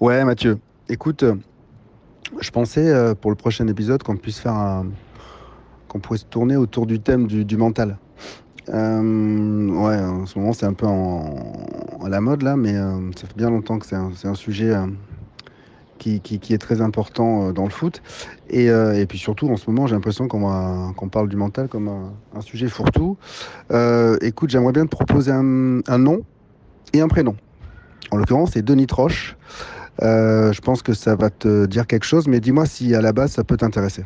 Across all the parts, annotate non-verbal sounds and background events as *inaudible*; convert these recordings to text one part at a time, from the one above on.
Ouais, Mathieu. Écoute, euh, je pensais euh, pour le prochain épisode qu'on puisse faire qu'on pourrait se tourner autour du thème du, mental. Euh, ouais, en ce moment, c'est un peu à la mode là, mais ça fait bien longtemps que c'est un, sujet qui, est très important dans le foot. Et, puis surtout, en ce moment, j'ai l'impression qu'on parle du mental comme un, sujet fourre-tout. Écoute, j'aimerais bien te proposer un nom et un prénom. En l'occurrence, c'est Denis Troche. Euh, je pense que ça va te dire quelque chose, mais dis-moi si à la base ça peut t'intéresser.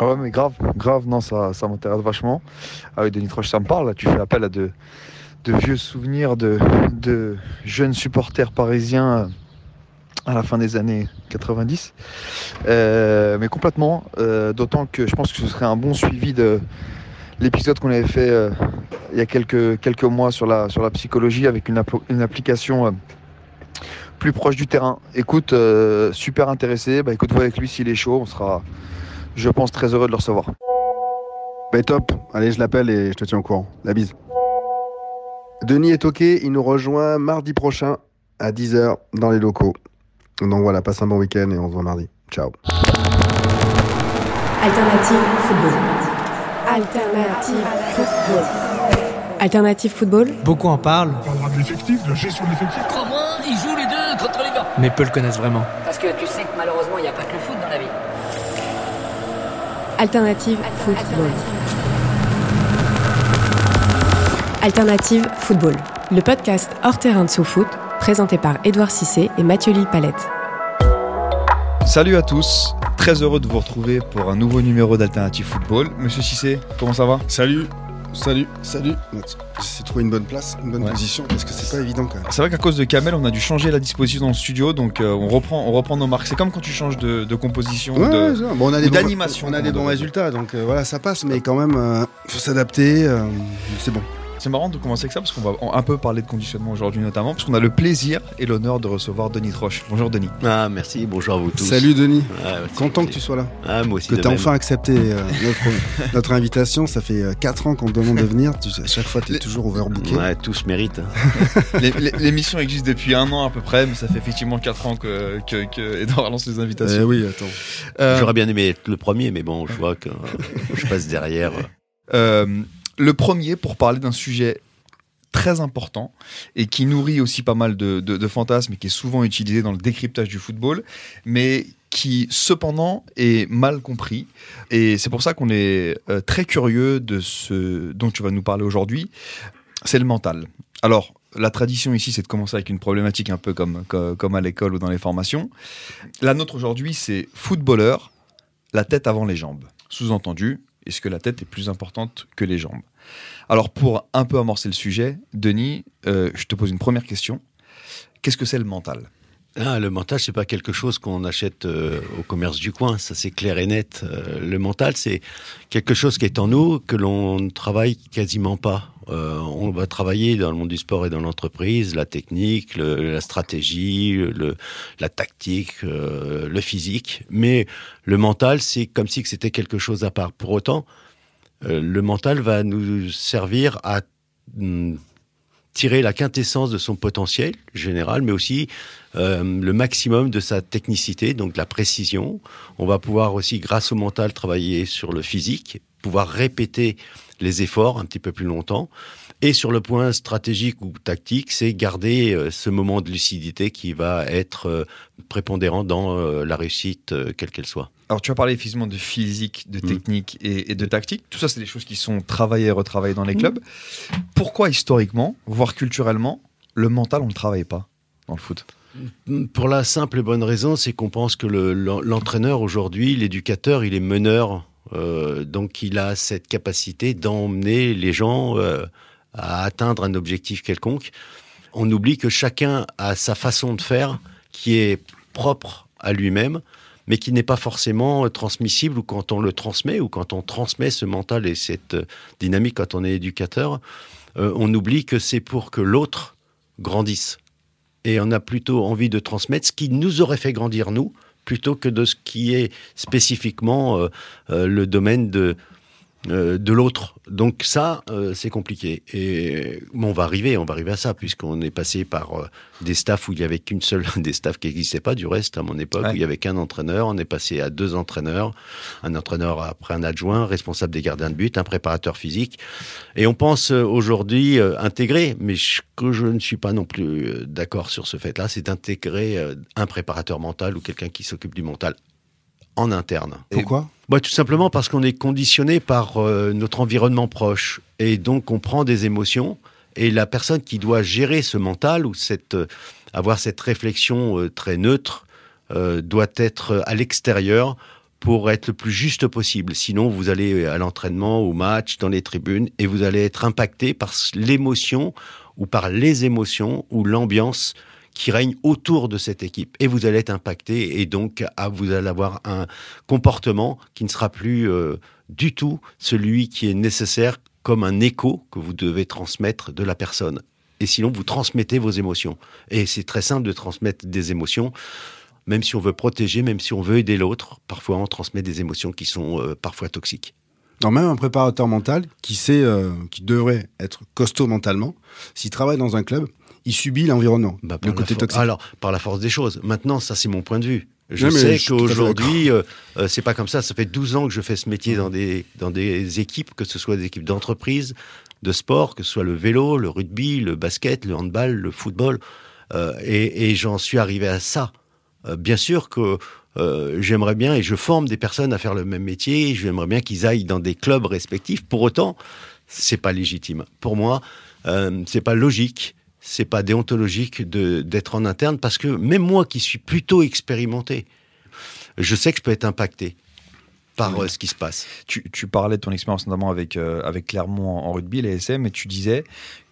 Ah ouais, mais grave, grave, non, ça, ça m'intéresse vachement. Ah oui, Denis Troche, ça me parle. Là, tu fais appel à de, vieux souvenirs de, jeunes supporters parisiens euh, à la fin des années 90. Euh, mais complètement, d'autant que je pense que ce serait un bon suivi de l'épisode qu'on avait fait il y a quelques, mois sur la, psychologie avec une application. Plus proche du terrain. Écoute, euh, super intéressé. Bah écoute, vois avec lui s'il est chaud. On sera, je pense, très heureux de le recevoir. Bah, top, allez, je l'appelle et je te tiens au courant. La bise. Denis est OK, il nous rejoint mardi prochain à 10h dans les locaux. Donc voilà, passe un bon week-end et on se voit mardi. Ciao. Alternative football. Alternative football. Alternative football. Beaucoup en parlent, On parlera de l'effectif, de la gestion de l'effectif. Crois-moi, ils jouent mais peu le connaissent vraiment. Parce que tu sais que malheureusement, il n'y a pas que le foot dans la vie. Alternative football. Alternative football. Le podcast hors terrain de sous-foot, présenté par Édouard Cissé et Mathieu Lille-Palette. Salut à tous, très heureux de vous retrouver pour un nouveau numéro d'Alternative Football. Monsieur Cissé, comment ça va? Salut, salut, salut. J'essaie de trouver une bonne place, une bonne Ouais. position parce que c'est pas évident quand même. C'est vrai qu'à cause de Kamel, on a dû changer la disposition dans le studio, donc euh, on, reprend, on reprend nos marques. C'est comme quand tu changes de, de composition. Ouais, de- ouais, ça va. bon, on a des bons- d'animation, on a des comme on bons résultats, donc euh, voilà, ça passe, mais quand même, euh, faut s'adapter. euh, c'est bon. C'est marrant de commencer avec ça parce qu'on va un peu parler de conditionnement aujourd'hui notamment, parce qu'on a le plaisir et l'honneur de recevoir Denis Troche. Bonjour Denis. Ah, merci, bonjour à vous tous. Salut Denis, Ah, content que tu sois là. Ah, moi aussi. Que tu as même. enfin accepté euh, notre, *laughs* notre invitation. Ça fait 4 ans qu'on te demande de venir. Tu- à chaque fois, tu es Les- toujours overbooké. Ouais, tous méritent. hein. *laughs* L'é- l'é- L'émission existe depuis un an à peu près, mais ça fait effectivement 4 ans que, que, que Edouard lance les invitations. Eh oui, attends. Euh, J'aurais bien aimé être le premier, mais bon, je vois que euh, je passe derrière. Euh, le premier pour parler d'un sujet très important et qui nourrit aussi pas mal de, fantasmes et qui est souvent utilisé dans le décryptage du football, mais qui cependant est mal compris. Et c'est pour ça qu'on est euh, très curieux de ce dont tu vas nous parler aujourd'hui. C'est le mental. Alors, la tradition ici, c'est de commencer avec une problématique un peu comme, comme à l'école ou dans les formations. La nôtre aujourd'hui, c'est footballeur, la tête avant les jambes. Sous-entendu, est-ce que la tête est plus importante que les jambes? Alors, pour un peu amorcer le sujet, Denis, euh, je te pose une première question. Qu'est-ce que c'est le mental? Ah, le mental, c'est pas quelque chose qu'on achète euh, au commerce du coin, ça c'est clair et net. Euh, le mental, c'est quelque chose qui est en nous, que l'on ne travaille quasiment pas. Euh, on va travailler dans le monde du sport et dans l'entreprise, la technique, la stratégie, la tactique, le physique. Mais le mental, c'est comme si c'était quelque chose à part. Pour autant, le mental va nous servir à hum, tirer la quintessence de son potentiel général, mais aussi euh, le maximum de sa technicité, donc de la précision. On va pouvoir aussi, grâce au mental, travailler sur le physique, pouvoir répéter les efforts un petit peu plus longtemps. Et sur le point stratégique ou tactique, c'est garder euh, ce moment de lucidité qui va être euh, prépondérant dans euh, la réussite, euh, quelle qu'elle soit. Alors, tu as parlé effectivement de physique, de Mm. technique et, et de tactique. Tout ça, c'est des choses qui sont travaillées et retravaillées dans les clubs. Pourquoi, historiquement, voire culturellement, le mental, on ne le travaille pas dans le foot? Pour la simple et bonne raison, c'est qu'on pense que le- l'en- l'entraîneur aujourd'hui, l'éducateur, il est meneur, euh, donc il a cette capacité d'emmener les gens euh, à atteindre un objectif quelconque. On oublie que chacun a sa façon de faire qui est propre à lui-même, mais qui n'est pas forcément transmissible ou quand on le transmet ou quand on transmet ce mental et cette dynamique quand on est éducateur, euh, on oublie que c'est pour que l'autre grandisse. Et on a plutôt envie de transmettre ce qui nous aurait fait grandir nous, plutôt que de ce qui est spécifiquement euh, euh, le domaine de, euh, de l'autre. Donc ça, euh, c'est compliqué. Et bon, on va arriver, on va arriver à ça, puisqu'on est passé par euh, des staffs où il y avait qu'une seule, *laughs* des staffs qui n'existaient pas du reste à mon époque, Ouais. où il y avait qu'un entraîneur. On est passé à deux entraîneurs, un entraîneur après un adjoint, responsable des gardiens de but, un préparateur physique. Et on pense euh, aujourd'hui intégrer, mais je, que je ne suis pas non plus d'accord sur ce fait-là, c'est d'intégrer un préparateur mental ou quelqu'un qui s'occupe du mental en interne. Pourquoi Bah, tout simplement parce qu'on est conditionné par euh, notre environnement proche. Et donc, on prend des émotions. Et la personne qui doit gérer ce mental ou cette, euh, avoir cette réflexion euh, très neutre euh, doit être à l'extérieur pour être le plus juste possible. Sinon, vous allez à l'entraînement, au match, dans les tribunes, et vous allez être impacté par l'émotion ou par les émotions ou l'ambiance qui règne autour de cette équipe. Et vous allez être impacté et donc ah, vous allez avoir un comportement qui ne sera plus euh, du tout celui qui est nécessaire comme un écho que vous devez transmettre de la personne. Et sinon, vous transmettez vos émotions. Et c'est très simple de transmettre des émotions, même si on veut protéger, même si on veut aider l'autre. Parfois, on transmet des émotions qui sont euh, parfois toxiques. Non, même un préparateur mental qui sait, euh, qui devrait être costaud mentalement, s'il travaille dans un club, il subit l'environnement, Bah, par le la côté toxique. Alors, par la force des choses. Maintenant, ça, c'est mon point de vue. Je Non, sais qu'aujourd'hui, euh, euh, c'est pas comme ça. Ça fait 12 ans que je fais ce métier dans des, dans des équipes, que ce soit des équipes d'entreprise, de sport, que ce soit le vélo, le rugby, le basket, le handball, le football. Euh, et et j'en suis arrivé à ça. Euh, bien sûr que euh, j'aimerais bien, et je forme des personnes à faire le même métier, j'aimerais bien qu'ils aillent dans des clubs respectifs. Pour autant, c'est pas légitime. Pour moi, euh, c'est pas logique, c'est pas déontologique d'être en interne parce que même moi qui suis plutôt expérimenté, je sais que je peux être impacté par euh, ce qui se passe. Tu, tu parlais de ton expérience notamment avec, euh, avec Clermont en, en rugby, les SM, et tu disais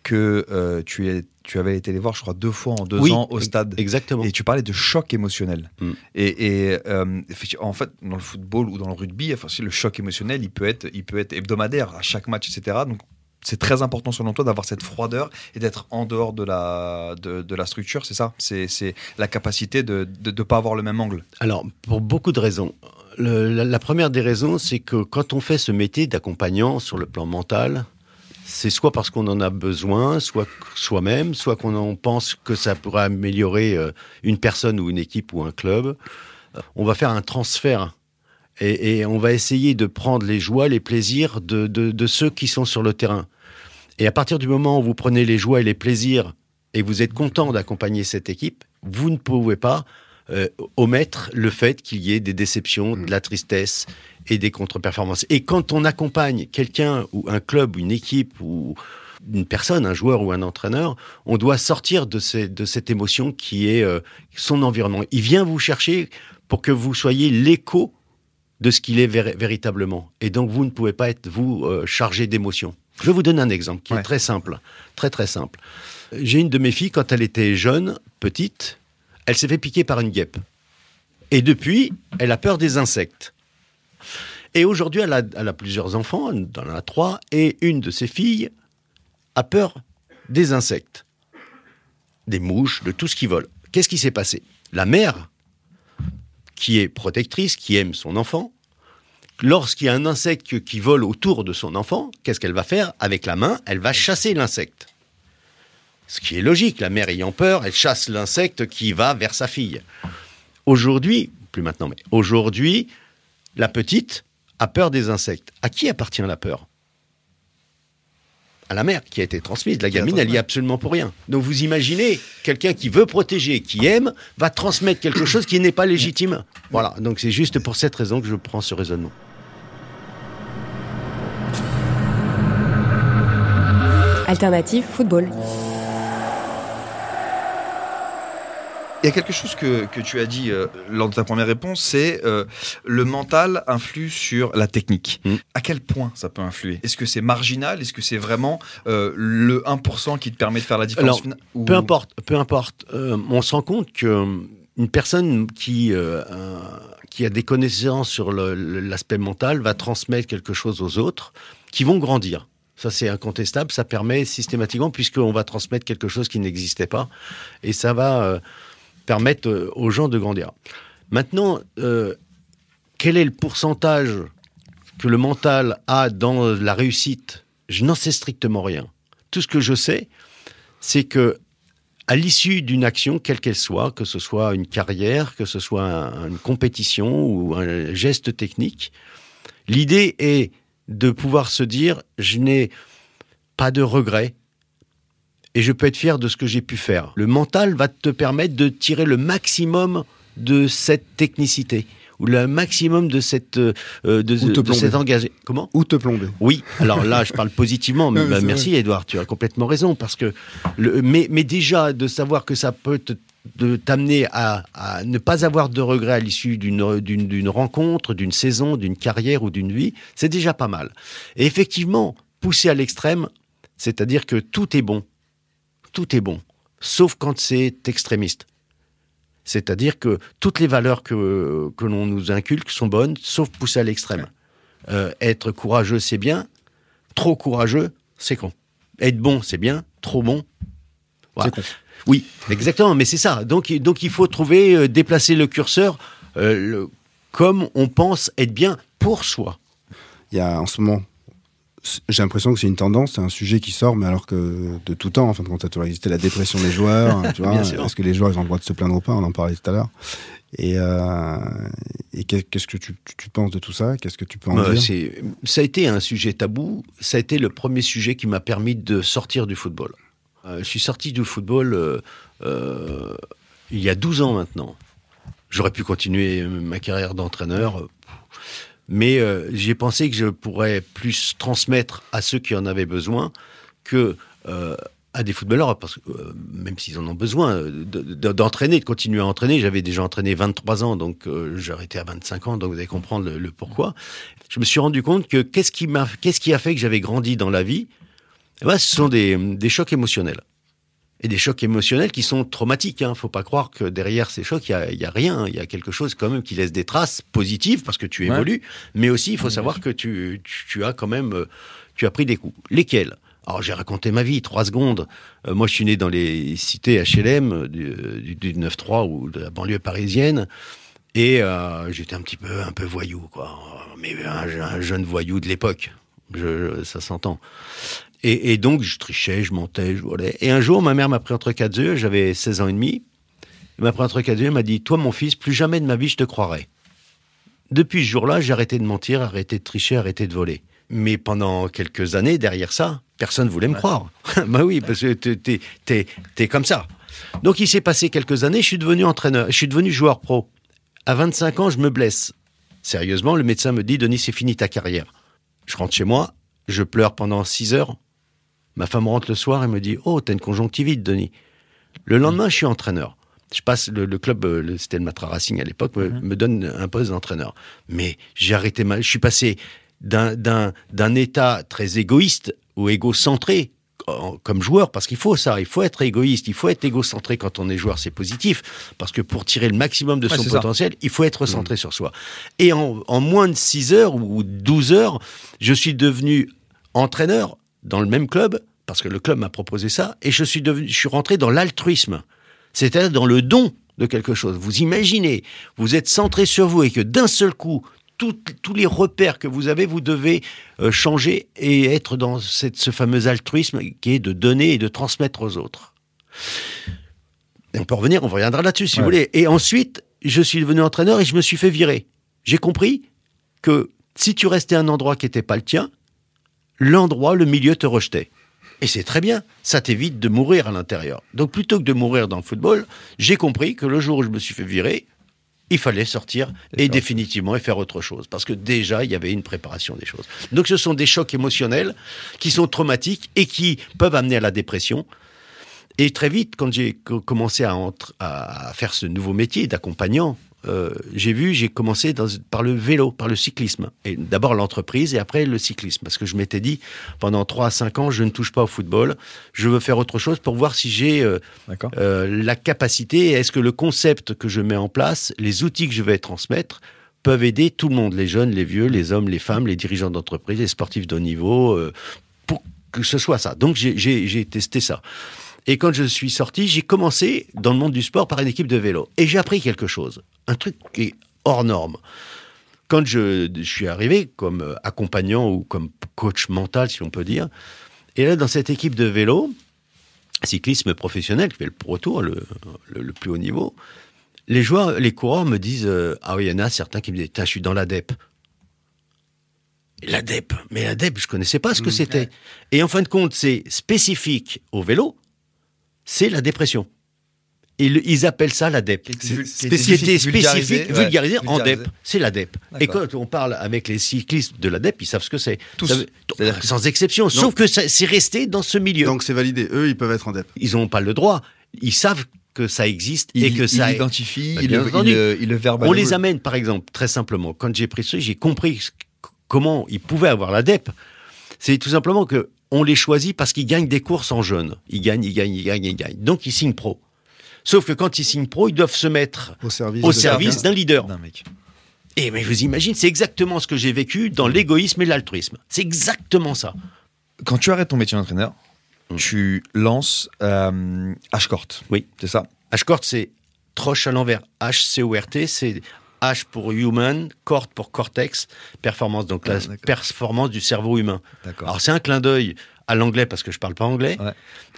que euh, tu, es, tu avais été les voir, je crois, deux fois en deux Oui, ans au stade. Exactement. Et tu parlais de choc émotionnel. Mm. Et, euh, en fait, dans le football ou dans le rugby, enfin, le choc émotionnel, il peut être, il peut être hebdomadaire à chaque match, etc. Donc, c'est très important selon toi d'avoir cette froideur et d'être en dehors de la, de, la structure, c'est ça? C'est la capacité de ne pas avoir le même angle. Alors, pour beaucoup de raisons. La, première des raisons, c'est que quand on fait ce métier d'accompagnant sur le plan mental, c'est soit parce qu'on en a besoin, soit soi-même, soit qu'on en pense que ça pourrait améliorer euh, une personne ou une équipe ou un club. Euh, On va faire un transfert et, on va essayer de prendre les joies, les plaisirs de, de ceux qui sont sur le terrain. Et à partir du moment où vous prenez les joies et les plaisirs et vous êtes content d'accompagner cette équipe, vous ne pouvez pas euh, omettre le fait qu'il y ait des déceptions, de la tristesse et des contre-performances. Et quand on accompagne quelqu'un ou un club, une équipe ou une personne, un joueur ou un entraîneur, on doit sortir de, ces- de cette émotion qui est euh, son environnement. Il vient vous chercher pour que vous soyez l'écho de ce qu'il est vér- véritablement. Et donc, vous ne pouvez pas être, vous, euh, chargé d'émotions. Je vais vous donner un exemple qui Ouais. est très simple. Très, très simple. J'ai une de mes filles, quand elle était jeune, petite, elle s'est fait piquer par une guêpe. Et depuis, elle a peur des insectes. Et aujourd'hui, elle a, elle a plusieurs enfants, elle en a trois, et une de ses filles a peur des insectes, des mouches, de tout ce qui vole. Qu'est-ce qui s'est passé? La mère, qui est protectrice, qui aime son enfant, lorsqu'il y a un insecte qui vole autour de son enfant, qu'est-ce qu'elle va faire Avec la main, elle va chasser l'insecte. Ce qui est logique, la mère ayant peur, elle chasse l'insecte qui va vers sa fille. Aujourd'hui, plus maintenant, mais aujourd'hui, la petite a peur des insectes. À qui appartient la peur À la mère qui a été transmise. La gamine, elle y est absolument pour rien. Donc vous imaginez, quelqu'un qui veut protéger, qui aime, va transmettre quelque chose qui n'est pas légitime. Voilà, donc c'est juste pour cette raison que je prends ce raisonnement. Alternative football. Il y a quelque chose que, que tu as dit euh, lors de ta première réponse, c'est euh, le mental influe sur la technique. Mm. À quel point ça peut influer? Est-ce que c'est marginal? Est-ce que c'est vraiment euh, le 1% qui te permet de faire la différence Alors, finale Ou- Peu importe, peu importe. Euh, on se rend compte que euh, une personne qui euh, euh, qui a des connaissances sur l'aspect mental va transmettre quelque chose aux autres, qui vont grandir. Ça, c'est incontestable. Ça permet systématiquement, puisqu'on va transmettre quelque chose qui n'existait pas, et ça va euh, permettre euh, aux gens de grandir. Maintenant, euh, quel est le pourcentage que le mental a dans la réussite? Je n'en sais strictement rien. Tout ce que je sais, c'est que à l'issue d'une action, quelle qu'elle soit, que ce soit une carrière, que ce soit un- une compétition ou un geste technique, l'idée est de pouvoir se dire je n'ai pas de regrets et je peux être fier de ce que j'ai pu faire. Le mental va te permettre de tirer le maximum de cette technicité ou le maximum de cette euh, de, Ou te de cet engagé. Comment? Ou te plomber. oui, alors là, je parle positivement. mais *laughs* bah, merci, Edouard, tu as complètement raison. Parce que, le, mais, mais déjà, de savoir que ça peut te- de t'amener à, à ne pas avoir de regrets à l'issue d'une d'une- d'une rencontre, d'une saison, d'une carrière ou d'une vie, c'est déjà pas mal. Et effectivement, pousser à l'extrême, c'est-à-dire que tout est bon. Tout est bon. Sauf quand c'est extrémiste. C'est-à-dire que toutes les valeurs que, que l'on nous inculque sont bonnes, sauf pousser à l'extrême. Euh, être courageux, c'est bien. Trop courageux, c'est con. Être bon, c'est bien. Trop bon, voilà. C'est con. Oui, exactement. Mais c'est ça. Donc, donc il faut trouver, euh, déplacer le curseur euh, le- comme on pense être bien pour soi. Il y a en ce moment, j'ai l'impression que c'est une tendance, c'est un sujet qui sort, mais alors que de tout temps, en fin de compte, ça a toujours existé la dépression des joueurs. *laughs* hein, tu vois, est-ce que les joueurs ils ont le droit de se plaindre ou pas? On en parlait tout à l'heure. Et, euh, et qu'est-ce que tu, penses de tout ça? Qu'est-ce que tu peux en Euh, dire? ça a été un sujet tabou. Ça a été le premier sujet qui m'a permis de sortir du football. Euh, je suis sorti du football euh, euh, il y a 12 ans maintenant. J'aurais pu continuer ma carrière d'entraîneur, mais j'ai pensé que je pourrais plus transmettre à ceux qui en avaient besoin que à des footballeurs, parce que même s'ils en ont besoin, de- de- d'entraîner, de continuer à entraîner. J'avais déjà entraîné 23 ans, donc euh, j'ai arrêté à 25 ans, donc vous allez comprendre le, le pourquoi. Je me suis rendu compte que qu'est-ce qui m'a, qu'est-ce qui a fait que j'avais grandi dans la vie? Ben, ce sont des, des chocs émotionnels. Et des chocs émotionnels qui sont traumatiques. Hein. Faut pas croire que derrière ces chocs, il y a, il rien. Il y a quelque chose quand même qui laisse des traces positives parce que tu Ouais. évolues. Mais aussi, il faut savoir que tu, tu, tu as quand même, euh, tu as pris des coups. Lesquels? Alors, j'ai raconté ma vie, trois secondes. Euh, moi, je suis né dans les cités HLM euh, du, du, du 9-3 ou de la banlieue parisienne. Et euh, j'étais un petit peu, un peu voyou, quoi. Mais un, un jeune voyou de l'époque. Je- ça s'entend. Et, et donc, je trichais, je mentais, je volais. Et un jour, ma mère m'a pris entre quatre yeux, j'avais 16 ans et demi. Elle m'a pris entre quatre yeux, elle m'a dit Toi, mon fils, plus jamais de ma vie, je te croirai. Depuis ce jour-là, j'ai arrêté de mentir, arrêté de tricher, arrêté de voler. Mais pendant quelques années, derrière ça, personne voulait me croire. *laughs* bah oui, parce que t'es- t'es- t'es t'es comme ça. Donc, il s'est passé quelques années, je suis devenu entraîneur, je suis devenu joueur pro. À 25 ans, je me blesse. Sérieusement, le médecin me dit Denis, c'est fini ta carrière. Je rentre chez moi, je pleure pendant 6 heures. Ma femme rentre le soir et me dit Oh, t'as une conjonctivite, Denis. Le lendemain, je suis entraîneur. Je passe le, le club, euh, le- c'était le Matra Racing à l'époque, me, me donne un poste d'entraîneur. Mais j'ai arrêté ma, je suis passé d'un état très égoïste ou égocentré en- comme joueur, parce qu'il faut ça, il faut être égoïste, il faut être égocentré quand on est joueur, c'est positif, parce que pour tirer le maximum de Ouais, son ça. potentiel, il faut être centré sur soi. Et en, en moins de 6 heures ou 12 heures, je suis devenu entraîneur dans le même club, parce que le club m'a proposé ça, et je suis, devenu, je suis rentré dans l'altruisme, c'est-à-dire dans le don de quelque chose. Vous imaginez, vous êtes centré sur vous et que d'un seul coup, tout- tous les repères que vous avez, vous devez euh, changer et être dans cette, ce fameux altruisme qui est de donner et de transmettre aux autres. Et on peut revenir, on reviendra là-dessus si Ouais. vous voulez. Et ensuite, je suis devenu entraîneur et je me suis fait virer. J'ai compris que si tu restais à un endroit qui n'était pas le tien, l'endroit, le milieu te rejetait. Et c'est très bien, ça t'évite de mourir à l'intérieur. Donc plutôt que de mourir dans le football, j'ai compris que le jour où je me suis fait virer, il fallait sortir et définitivement et faire autre chose. Parce que déjà, il y avait une préparation des choses. Donc ce sont des chocs émotionnels qui sont traumatiques et qui peuvent amener à la dépression. Et très vite, quand j'ai co- commencé à, entre- à faire ce nouveau métier d'accompagnant, euh, j'ai vu, j'ai commencé dans- par le vélo, par le cyclisme. Et d'abord l'entreprise et après le cyclisme. Parce que je m'étais dit, pendant 3 à 5 ans, je ne touche pas au football. Je veux faire autre chose pour voir si j'ai euh, euh, la capacité, est-ce que le concept que je mets en place, les outils que je vais transmettre, peuvent aider tout le monde, les jeunes, les vieux, les hommes, les femmes, les dirigeants d'entreprise, les sportifs de haut niveau, pour que ce soit ça. Donc j'ai testé ça. Et quand je suis sorti, j'ai commencé dans le monde du sport par une équipe de vélo. Et j'ai appris quelque chose, un truc qui est hors norme. Quand je, je suis arrivé comme euh, accompagnant ou comme coach mental, si on peut dire, et là, dans cette équipe de vélo, cyclisme professionnel, qui fait le Pro Tour, le, le- le plus haut niveau, les joueurs, les coureurs me disent euh, Ah oui, il y en a certains qui me disent je suis dans l'ADEP. L'ADEP, mais l'ADEP, je connaissais pas ce que c'était. Et en fin de compte, c'est spécifique au vélo, c'est la dépression. Et ils appellent ça qui était spécifique, vulgarisé, ouais, vulgarisé en. DEP, c'est l'ADEP. Et D'accord. quand on parle avec les cyclistes de l'ADEP, ils savent ce que c'est. Ça sans exception. Sauf que ça- c'est resté dans ce milieu. Donc c'est validé. Eux, ils peuvent être en DEP. ils n'ont pas le droit. Ils savent que ça existe Il, et que ça. identifie, Bah, il, le, il le- verbalise. On les amène, par exemple, très simplement. Quand j'ai pris ce, j'ai compris comment ils pouvaient avoir l'ADEP. C'est tout simplement que on les choisit parce qu'ils gagnent des courses en jeunes. Ils gagnent, ils gagnent, ils gagnent, ils gagnent. Donc ils signent pro. Sauf que quand ils signent pro, ils doivent se mettre Au service. au d'un leader. d'un mec. Et mais vous imaginez, c'est exactement ce que j'ai vécu dans l'égoïsme et l'altruisme. C'est exactement ça. Quand tu arrêtes ton métier d'entraîneur, Mm. tu lances euh, H-Court. Oui. C'est ça? H-Court, c'est Troche à l'envers. H-C-O-R-T, c'est H pour human, Cort pour cortex, performance, donc la Ah, d'accord. performance du cerveau humain. D'accord. Alors c'est un clin d'œil à l'anglais parce que je parle pas anglais, Ouais.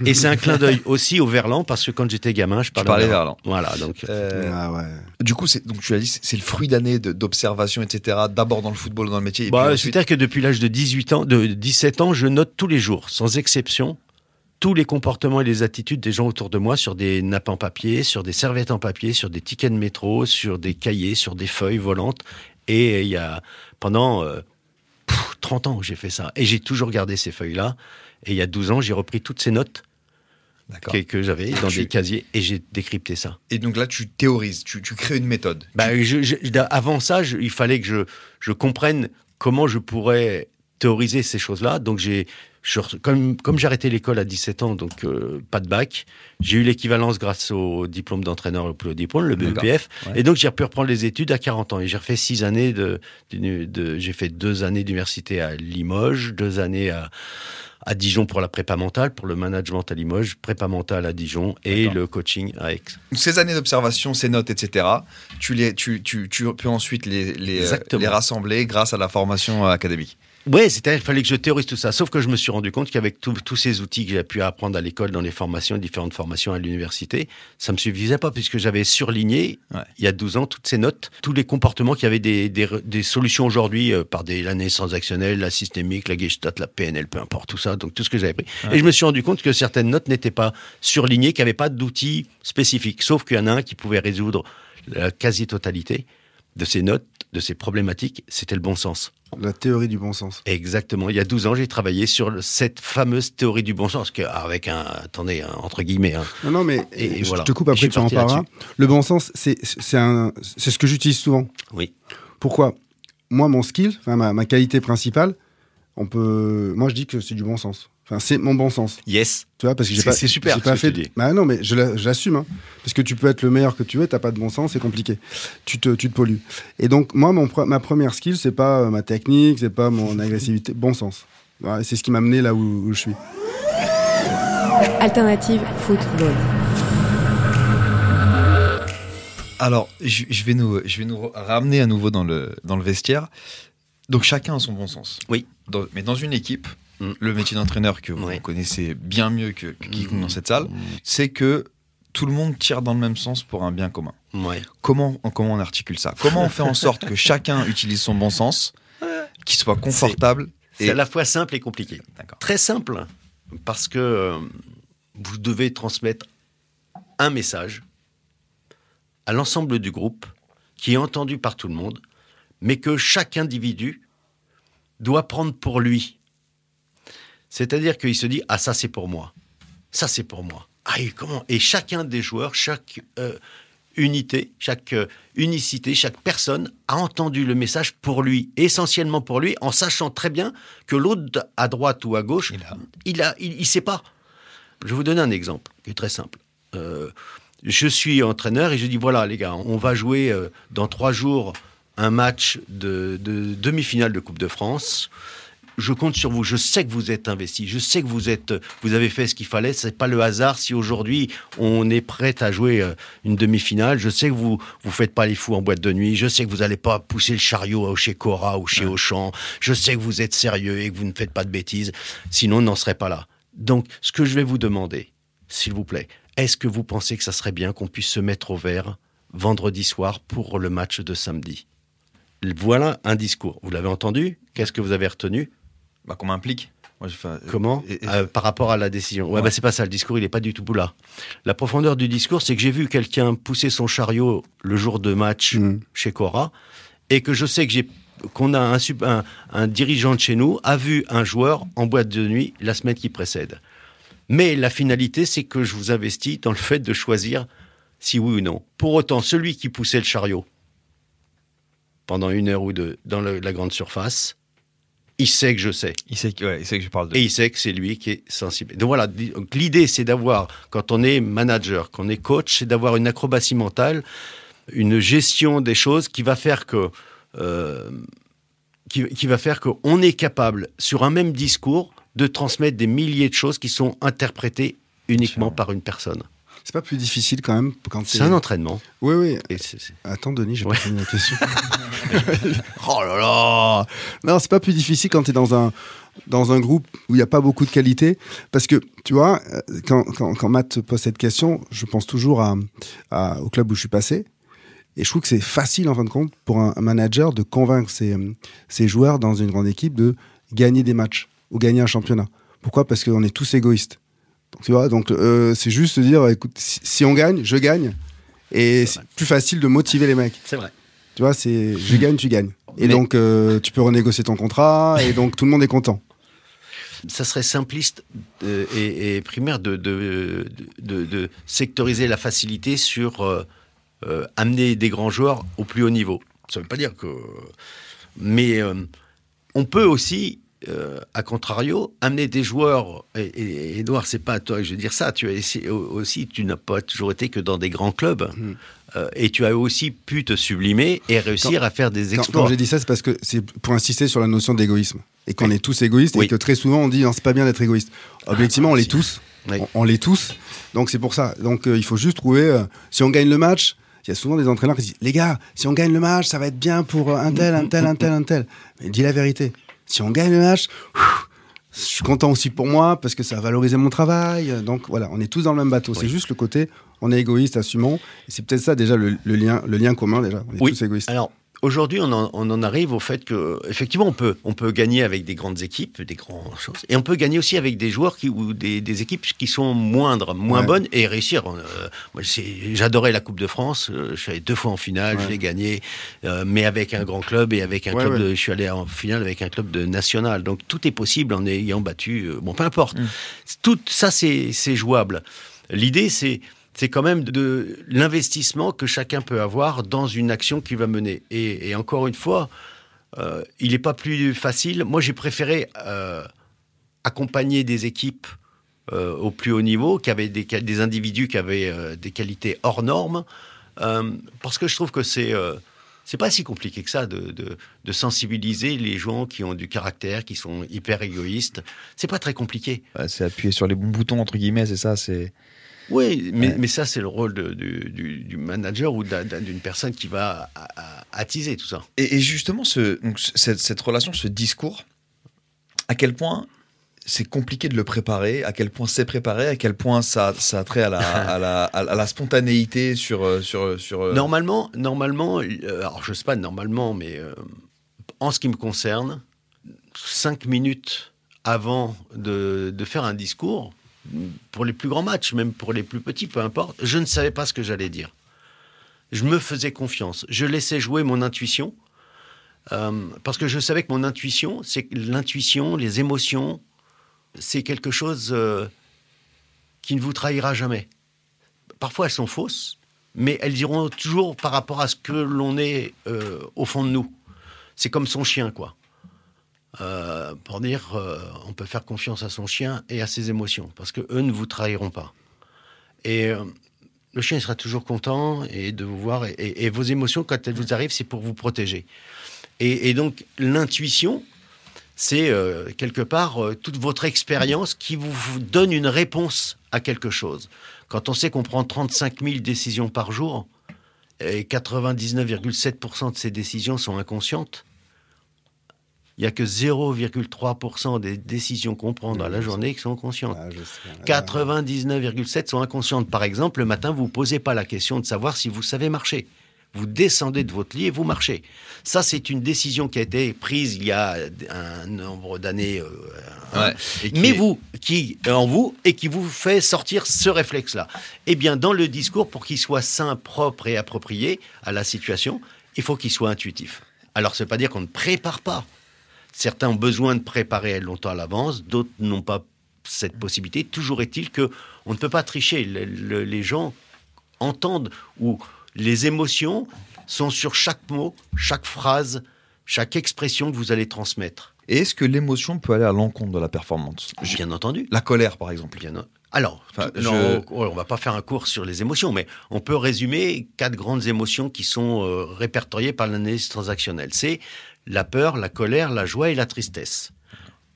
et c'est un clin d'œil aussi au verlan parce que quand j'étais gamin, je parlais, parlais verlan. Voilà, donc Euh, Ah ouais. Du coup, c'est, donc tu as dit, c'est le fruit d'années d'observation, etc. D'abord dans le football, dans le métier. Bah, ensuite- C'est-à-dire que depuis l'âge de 18 ans, de 17 ans, je note tous les jours, sans exception, tous les comportements et les attitudes des gens autour de moi sur des nappes en papier, sur des serviettes en papier, sur des tickets de métro, sur des cahiers, sur des feuilles volantes. Et il y a pendant euh, pff, 30 ans que j'ai fait ça. Et j'ai toujours gardé ces feuilles-là. Et il y a 12 ans, j'ai repris toutes ces notes que, que j'avais dans Tu- des casiers et j'ai décrypté ça. Et donc là, tu théorises, tu, tu crées une méthode. Bah, je- je- avant ça, je- il fallait que je, je comprenne comment je pourrais théoriser ces choses-là. Donc, j'ai, je- comme, comme j'ai arrêté l'école à 17 ans, donc euh, pas de bac, j'ai eu l'équivalence grâce au diplôme d'entraîneur, au le diplôme, le. BEPF. Ouais. Et donc, j'ai pu reprendre les études à 40 ans. Et j'ai refait six années de, j'ai fait deux années d'université à Limoges, deux années à, à Dijon pour la prépa mentale, pour le management à Limoges, prépa mentale à Dijon et le coaching à Aix. Ces années d'observation, ces notes, etc., tu, les, tu, tu, tu peux ensuite les, les, les rassembler grâce à la formation académique. Ouais, c'était, il fallait que je théorise tout ça. Sauf que je me suis rendu compte qu'avec tous- ces outils que j'ai pu apprendre à l'école, dans les formations, différentes formations à l'université, ça me suffisait pas puisque j'avais surligné, Ouais. il y a 12 ans, toutes ces notes, tous les comportements qui avaient des, des, des solutions aujourd'hui euh, par des, la naissance actionnelle, la systémique, la gestalt, la PNL, peu importe tout ça, donc tout ce que j'avais pris. Et je me suis rendu compte que certaines notes n'étaient pas surlignées, qu'il n'y avait pas d'outils spécifiques. Sauf qu'il y en a un qui pouvait résoudre la quasi-totalité de ces notes, de ces problématiques, c'était le bon sens. La théorie du bon sens. Exactement. Il y a 12 ans, j'ai travaillé sur cette fameuse théorie du bon sens, que, avec un, attendez, un- entre guillemets, hein. Non, non, mais Et- et je voilà. te coupe après, tu en parleras. Le bon sens, c'est ce que j'utilise souvent. Oui. Pourquoi? Moi, mon skill, ma, ma qualité principale, on peut. Moi, je dis que c'est du bon sens. Enfin, c'est mon bon sens. Yes. Tu vois, parce que j'ai C'est- pas. c'est super ce pas que fait. tu dis. Bah non, mais je la- je l'assume. hein. parce que tu peux être le meilleur que tu veux, t'as pas de bon sens, c'est compliqué. Tu te, tu te pollues. Et donc, moi, mon, pre- ma première skill, c'est pas euh, ma technique, c'est pas mon agressivité, bon sens. Voilà, c'est ce qui m'a mené là où, où je suis. Alternative football. Alors, je, je vais nous, je vais nous ramener à nouveau dans le, dans le vestiaire. Donc, chacun a son bon sens. Oui. Dans- mais dans une équipe, Mm. le métier d'entraîneur que vous connaissez bien mieux que, que quiconque Mm. dans cette salle, c'est que tout le monde tire dans le même sens pour un bien commun. Ouais. Comment, comment on articule ça? Comment on fait en sorte que chacun *laughs* utilise son bon sens, qu'il soit confortable C'est et- à la fois simple et compliqué. Très simple, parce que euh, vous devez transmettre un message à l'ensemble du groupe qui est entendu par tout le monde, mais que chaque individu doit prendre pour lui. C'est-à-dire qu'il se dit Ah, ça c'est pour moi. Ça c'est pour moi. Ah, et comment? Et chacun des joueurs, chaque euh, unité, chaque euh, unicité, chaque personne a entendu le message pour lui, essentiellement pour lui, en sachant très bien que l'autre à droite ou à gauche, Il a- il a, il, il sait pas. Je vais vous donner un exemple qui est très simple. Euh, je suis entraîneur et je dis voilà les gars, on va jouer euh, dans trois jours un match de, de demi-finale de Coupe de France. Je compte sur vous. Je sais que vous êtes investis. Je sais que vous êtes, vous avez fait ce qu'il fallait. C'est pas le hasard si aujourd'hui on est prêt à jouer euh, une demi-finale. Je sais que vous vous faites pas les fous en boîte de nuit. Je sais que vous n'allez pas pousser le chariot chez Cora ou chez Auchan. Je sais que vous êtes sérieux et que vous ne faites pas de bêtises. Sinon, on n'en serait pas là. Donc, ce que je vais vous demander, s'il vous plaît, est-ce que vous pensez que ça serait bien qu'on puisse se mettre au vert vendredi soir pour le match de samedi? Voilà un discours. Vous l'avez entendu? Qu'est-ce que vous avez retenu? Bah, qu'on m'implique. Moi, Comment et- et- Euh, Par rapport à la décision. Ouais, Ouais. bah c'est pas ça. Le discours, il n'est pas du tout là. La profondeur du discours, c'est que j'ai vu quelqu'un pousser son chariot le jour de match Mhm. chez Cora, et que je sais que j'ai qu'on a un, un, un dirigeant de chez nous a vu un joueur en boîte de nuit la semaine qui précède. Mais la finalité, c'est que je vous investis dans le fait de choisir si oui ou non. Pour autant, celui qui poussait le chariot pendant une heure ou deux dans le- la grande surface, il sait que je sais. Il sait, que, ouais, il sait que je parle de. Et il sait que c'est lui qui est sensible. Donc voilà, l'idée c'est d'avoir, quand on est manager, qu'on est coach, c'est d'avoir une acrobatie mentale, une gestion des choses qui va faire que, euh, qui, qui va faire qu'on est capable, sur un même discours, de transmettre des milliers de choses qui sont interprétées uniquement par une personne. C'est pas plus difficile quand même quand C'est t'es- un entraînement. Oui, oui. Et c'est- c'est- Attends, Denis, j'ai Ouais. pas fini la question. *laughs* oh là là Non, c'est pas plus difficile quand tu es dans un, dans un groupe où il n'y a pas beaucoup de qualité. Parce que, tu vois, euh, quand, quand, quand Matt pose cette question, je pense toujours à, à- au club où je suis passé. Et je trouve que c'est facile, en fin de compte, pour un, un manager de convaincre ses, ses joueurs dans une grande équipe de gagner des matchs ou gagner un championnat. Pourquoi? Parce qu'on est tous égoïstes. Tu vois, donc euh, c'est juste se dire, écoute, si, si on gagne, je gagne. Et c'est plus facile de motiver les mecs. C'est vrai. Tu vois, c'est je gagne, tu gagnes. Et Mais- donc, euh, tu peux renégocier ton contrat, et donc tout le monde est content. ça serait simpliste euh, et, et primaire de, de, de, de sectoriser la facilité sur amener des grands joueurs au plus haut niveau. Ça ne veut pas dire que... Mais on peut aussi, euh, à contrario, amener des joueurs... Et, Edouard, c'est pas à toi que je veux dire ça. Tu as essayé- aussi, tu n'as pas toujours été que dans des grands clubs. Euh, et tu as aussi pu te sublimer et réussir à faire des exploits. quand j'ai dit ça, c'est parce que c'est pour insister sur la notion d'égoïsme. Et qu'on est tous égoïstes, Oui. et que très souvent on dit non, c'est pas bien d'être égoïste. Objectivement, on l'est tous. Oui. On, on l'est tous. Donc c'est pour ça. Donc euh, il faut juste trouver. euh, si on gagne le match, il y a souvent des entraîneurs qui disent les gars, si on gagne le match, ça va être bien pour un tel, un tel, un tel, un tel. Mais dis la vérité. Si on gagne le match, pff, je suis content aussi pour moi parce que ça va valoriser mon travail. Donc voilà, on est tous dans le même bateau. C'est juste le côté, on est égoïste, assumons. Et c'est peut-être ça déjà le, le lien, le lien commun déjà. On est Oui. tous égoïstes. Alors aujourd'hui, on en, on en arrive au fait que effectivement, on peut, on peut gagner avec des grandes équipes, des grandes choses, et on peut gagner aussi avec des joueurs qui ou des, des équipes qui sont moindres, moins Ouais. bonnes et réussir. Euh, J'adorais la Coupe de France. euh, Je suis allé deux fois en finale, je Ouais. l'ai gagné, euh, mais avec un grand club et avec un Ouais, club. De, je suis allé en finale avec un club de national. Donc tout est possible en ayant battu. bon, peu importe. Tout ça, c'est jouable. L'idée, c'est c'est quand même de l'investissement que chacun peut avoir dans une action qu'il va mener. Et, encore une fois, euh, il n'est pas plus facile. Moi, j'ai préféré euh, accompagner des équipes euh, au plus haut niveau, qui avaient des, individus qui avaient des qualités hors normes, parce que je trouve que c'est c'est pas si compliqué que ça de, sensibiliser les gens qui ont du caractère, qui sont hyper égoïstes. C'est pas très compliqué. C'est appuyer sur les bons boutons, entre guillemets, c'est ça. C'est Oui, mais, Ouais. mais ça, c'est le rôle de- du, du- du manager ou d'un- d'un- d'une personne qui va attiser tout ça. Et, et justement, ce, donc, ce- cette, cette relation, ce discours, à quel point c'est compliqué de le préparer, à quel point c'est préparé, à quel point ça, ça a trait à la, à la, à la spontanéité sur. euh, sur, sur euh, Normalement, normalement, euh, alors je sais pas normalement, mais euh, en ce qui me concerne, cinq minutes avant de, de faire un discours, pour les plus grands matchs, même pour les plus petits, peu importe, je ne savais pas ce que j'allais dire. Je me faisais confiance. Je laissais jouer mon intuition. euh, parce que je savais que mon intuition, c'est l'intuition, les émotions, c'est quelque chose euh, qui ne vous trahira jamais. Parfois, elles sont fausses, mais elles diront toujours par rapport à ce que l'on est euh, au fond de nous. C'est comme son chien, quoi. Euh, pour dire, euh, on peut faire confiance à son chien et à ses émotions, parce que eux ne vous trahiront pas. Et euh, le chien sera toujours content et de vous voir. Et, vos émotions, quand elles vous arrivent, c'est pour vous protéger. Et, donc l'intuition, c'est quelque part toute votre expérience qui vous, vous donne une réponse à quelque chose. Quand on sait qu'on prend 35 000 décisions par jour et 99,7% de ces décisions sont inconscientes, il n'y a que 0,3% des décisions qu'on prend dans la journée qui sont conscientes. Ah, je sais. 99,7% sont inconscientes. Par exemple, le matin, vous ne posez pas la question de savoir si vous savez marcher. Vous descendez de votre lit et vous marchez. Ça, c'est une décision qui a été prise il y a un nombre d'années. euh, Ouais. Mais est- vous, qui en vous et qui vous fait sortir ce réflexe-là. Eh bien, dans le discours, pour qu'il soit sain, propre et approprié à la situation, il faut qu'il soit intuitif. Alors, ça ne veut pas dire qu'on ne prépare pas. Certains ont besoin de préparer longtemps à l'avance, d'autres n'ont pas cette possibilité. Toujours est-il que on ne peut pas tricher. Le- le- les gens entendent ou les émotions sont sur chaque mot, chaque phrase, chaque expression que vous allez transmettre. Et est-ce que l'émotion peut aller à l'encontre de la performance? Je- Bien entendu. La colère, par exemple. Bien, alors, Enfin, tout- non, je- on on va pas faire un cours sur les émotions, mais on peut résumer quatre grandes émotions qui sont euh, répertoriées par l'analyse transactionnelle. C'est la peur, la colère, la joie et la tristesse.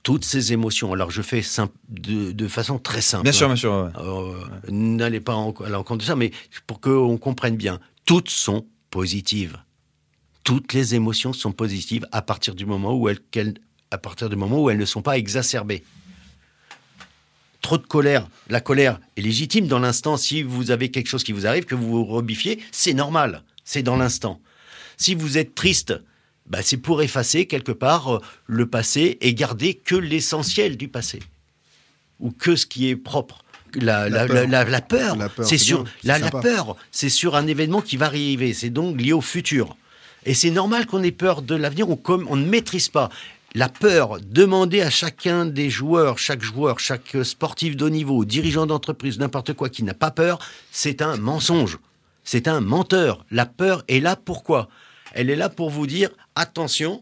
Toutes ces émotions. Alors, je fais simple- de, de façon très simple. Bien sûr, hein. bien sûr. ouais. Euh, N'allez pas en- à l'encontre de ça, mais pour qu'on comprenne bien, toutes sont positives. Toutes les émotions sont positives à partir du moment où elles, à partir du moment où elles ne sont pas exacerbées. Trop de colère, la colère est légitime dans l'instant. Si vous avez quelque chose qui vous arrive, que vous vous rebiffiez, c'est normal, c'est dans l'instant. Si vous êtes triste, bah, c'est pour effacer quelque part euh, le passé et garder que l'essentiel du passé ou que ce qui est propre. La, La la- peur. la- c'est sur la, peur, c'est sur un événement qui va arriver. C'est donc lié au futur. Et c'est normal qu'on ait peur de l'avenir ou comme on ne maîtrise pas. La peur, demander à chacun des joueurs, chaque joueur, chaque sportif de haut niveau, dirigeant d'entreprise, n'importe quoi qui n'a pas peur, c'est un mensonge. C'est un menteur. La peur est là pourquoi? Elle est là pour vous dire attention,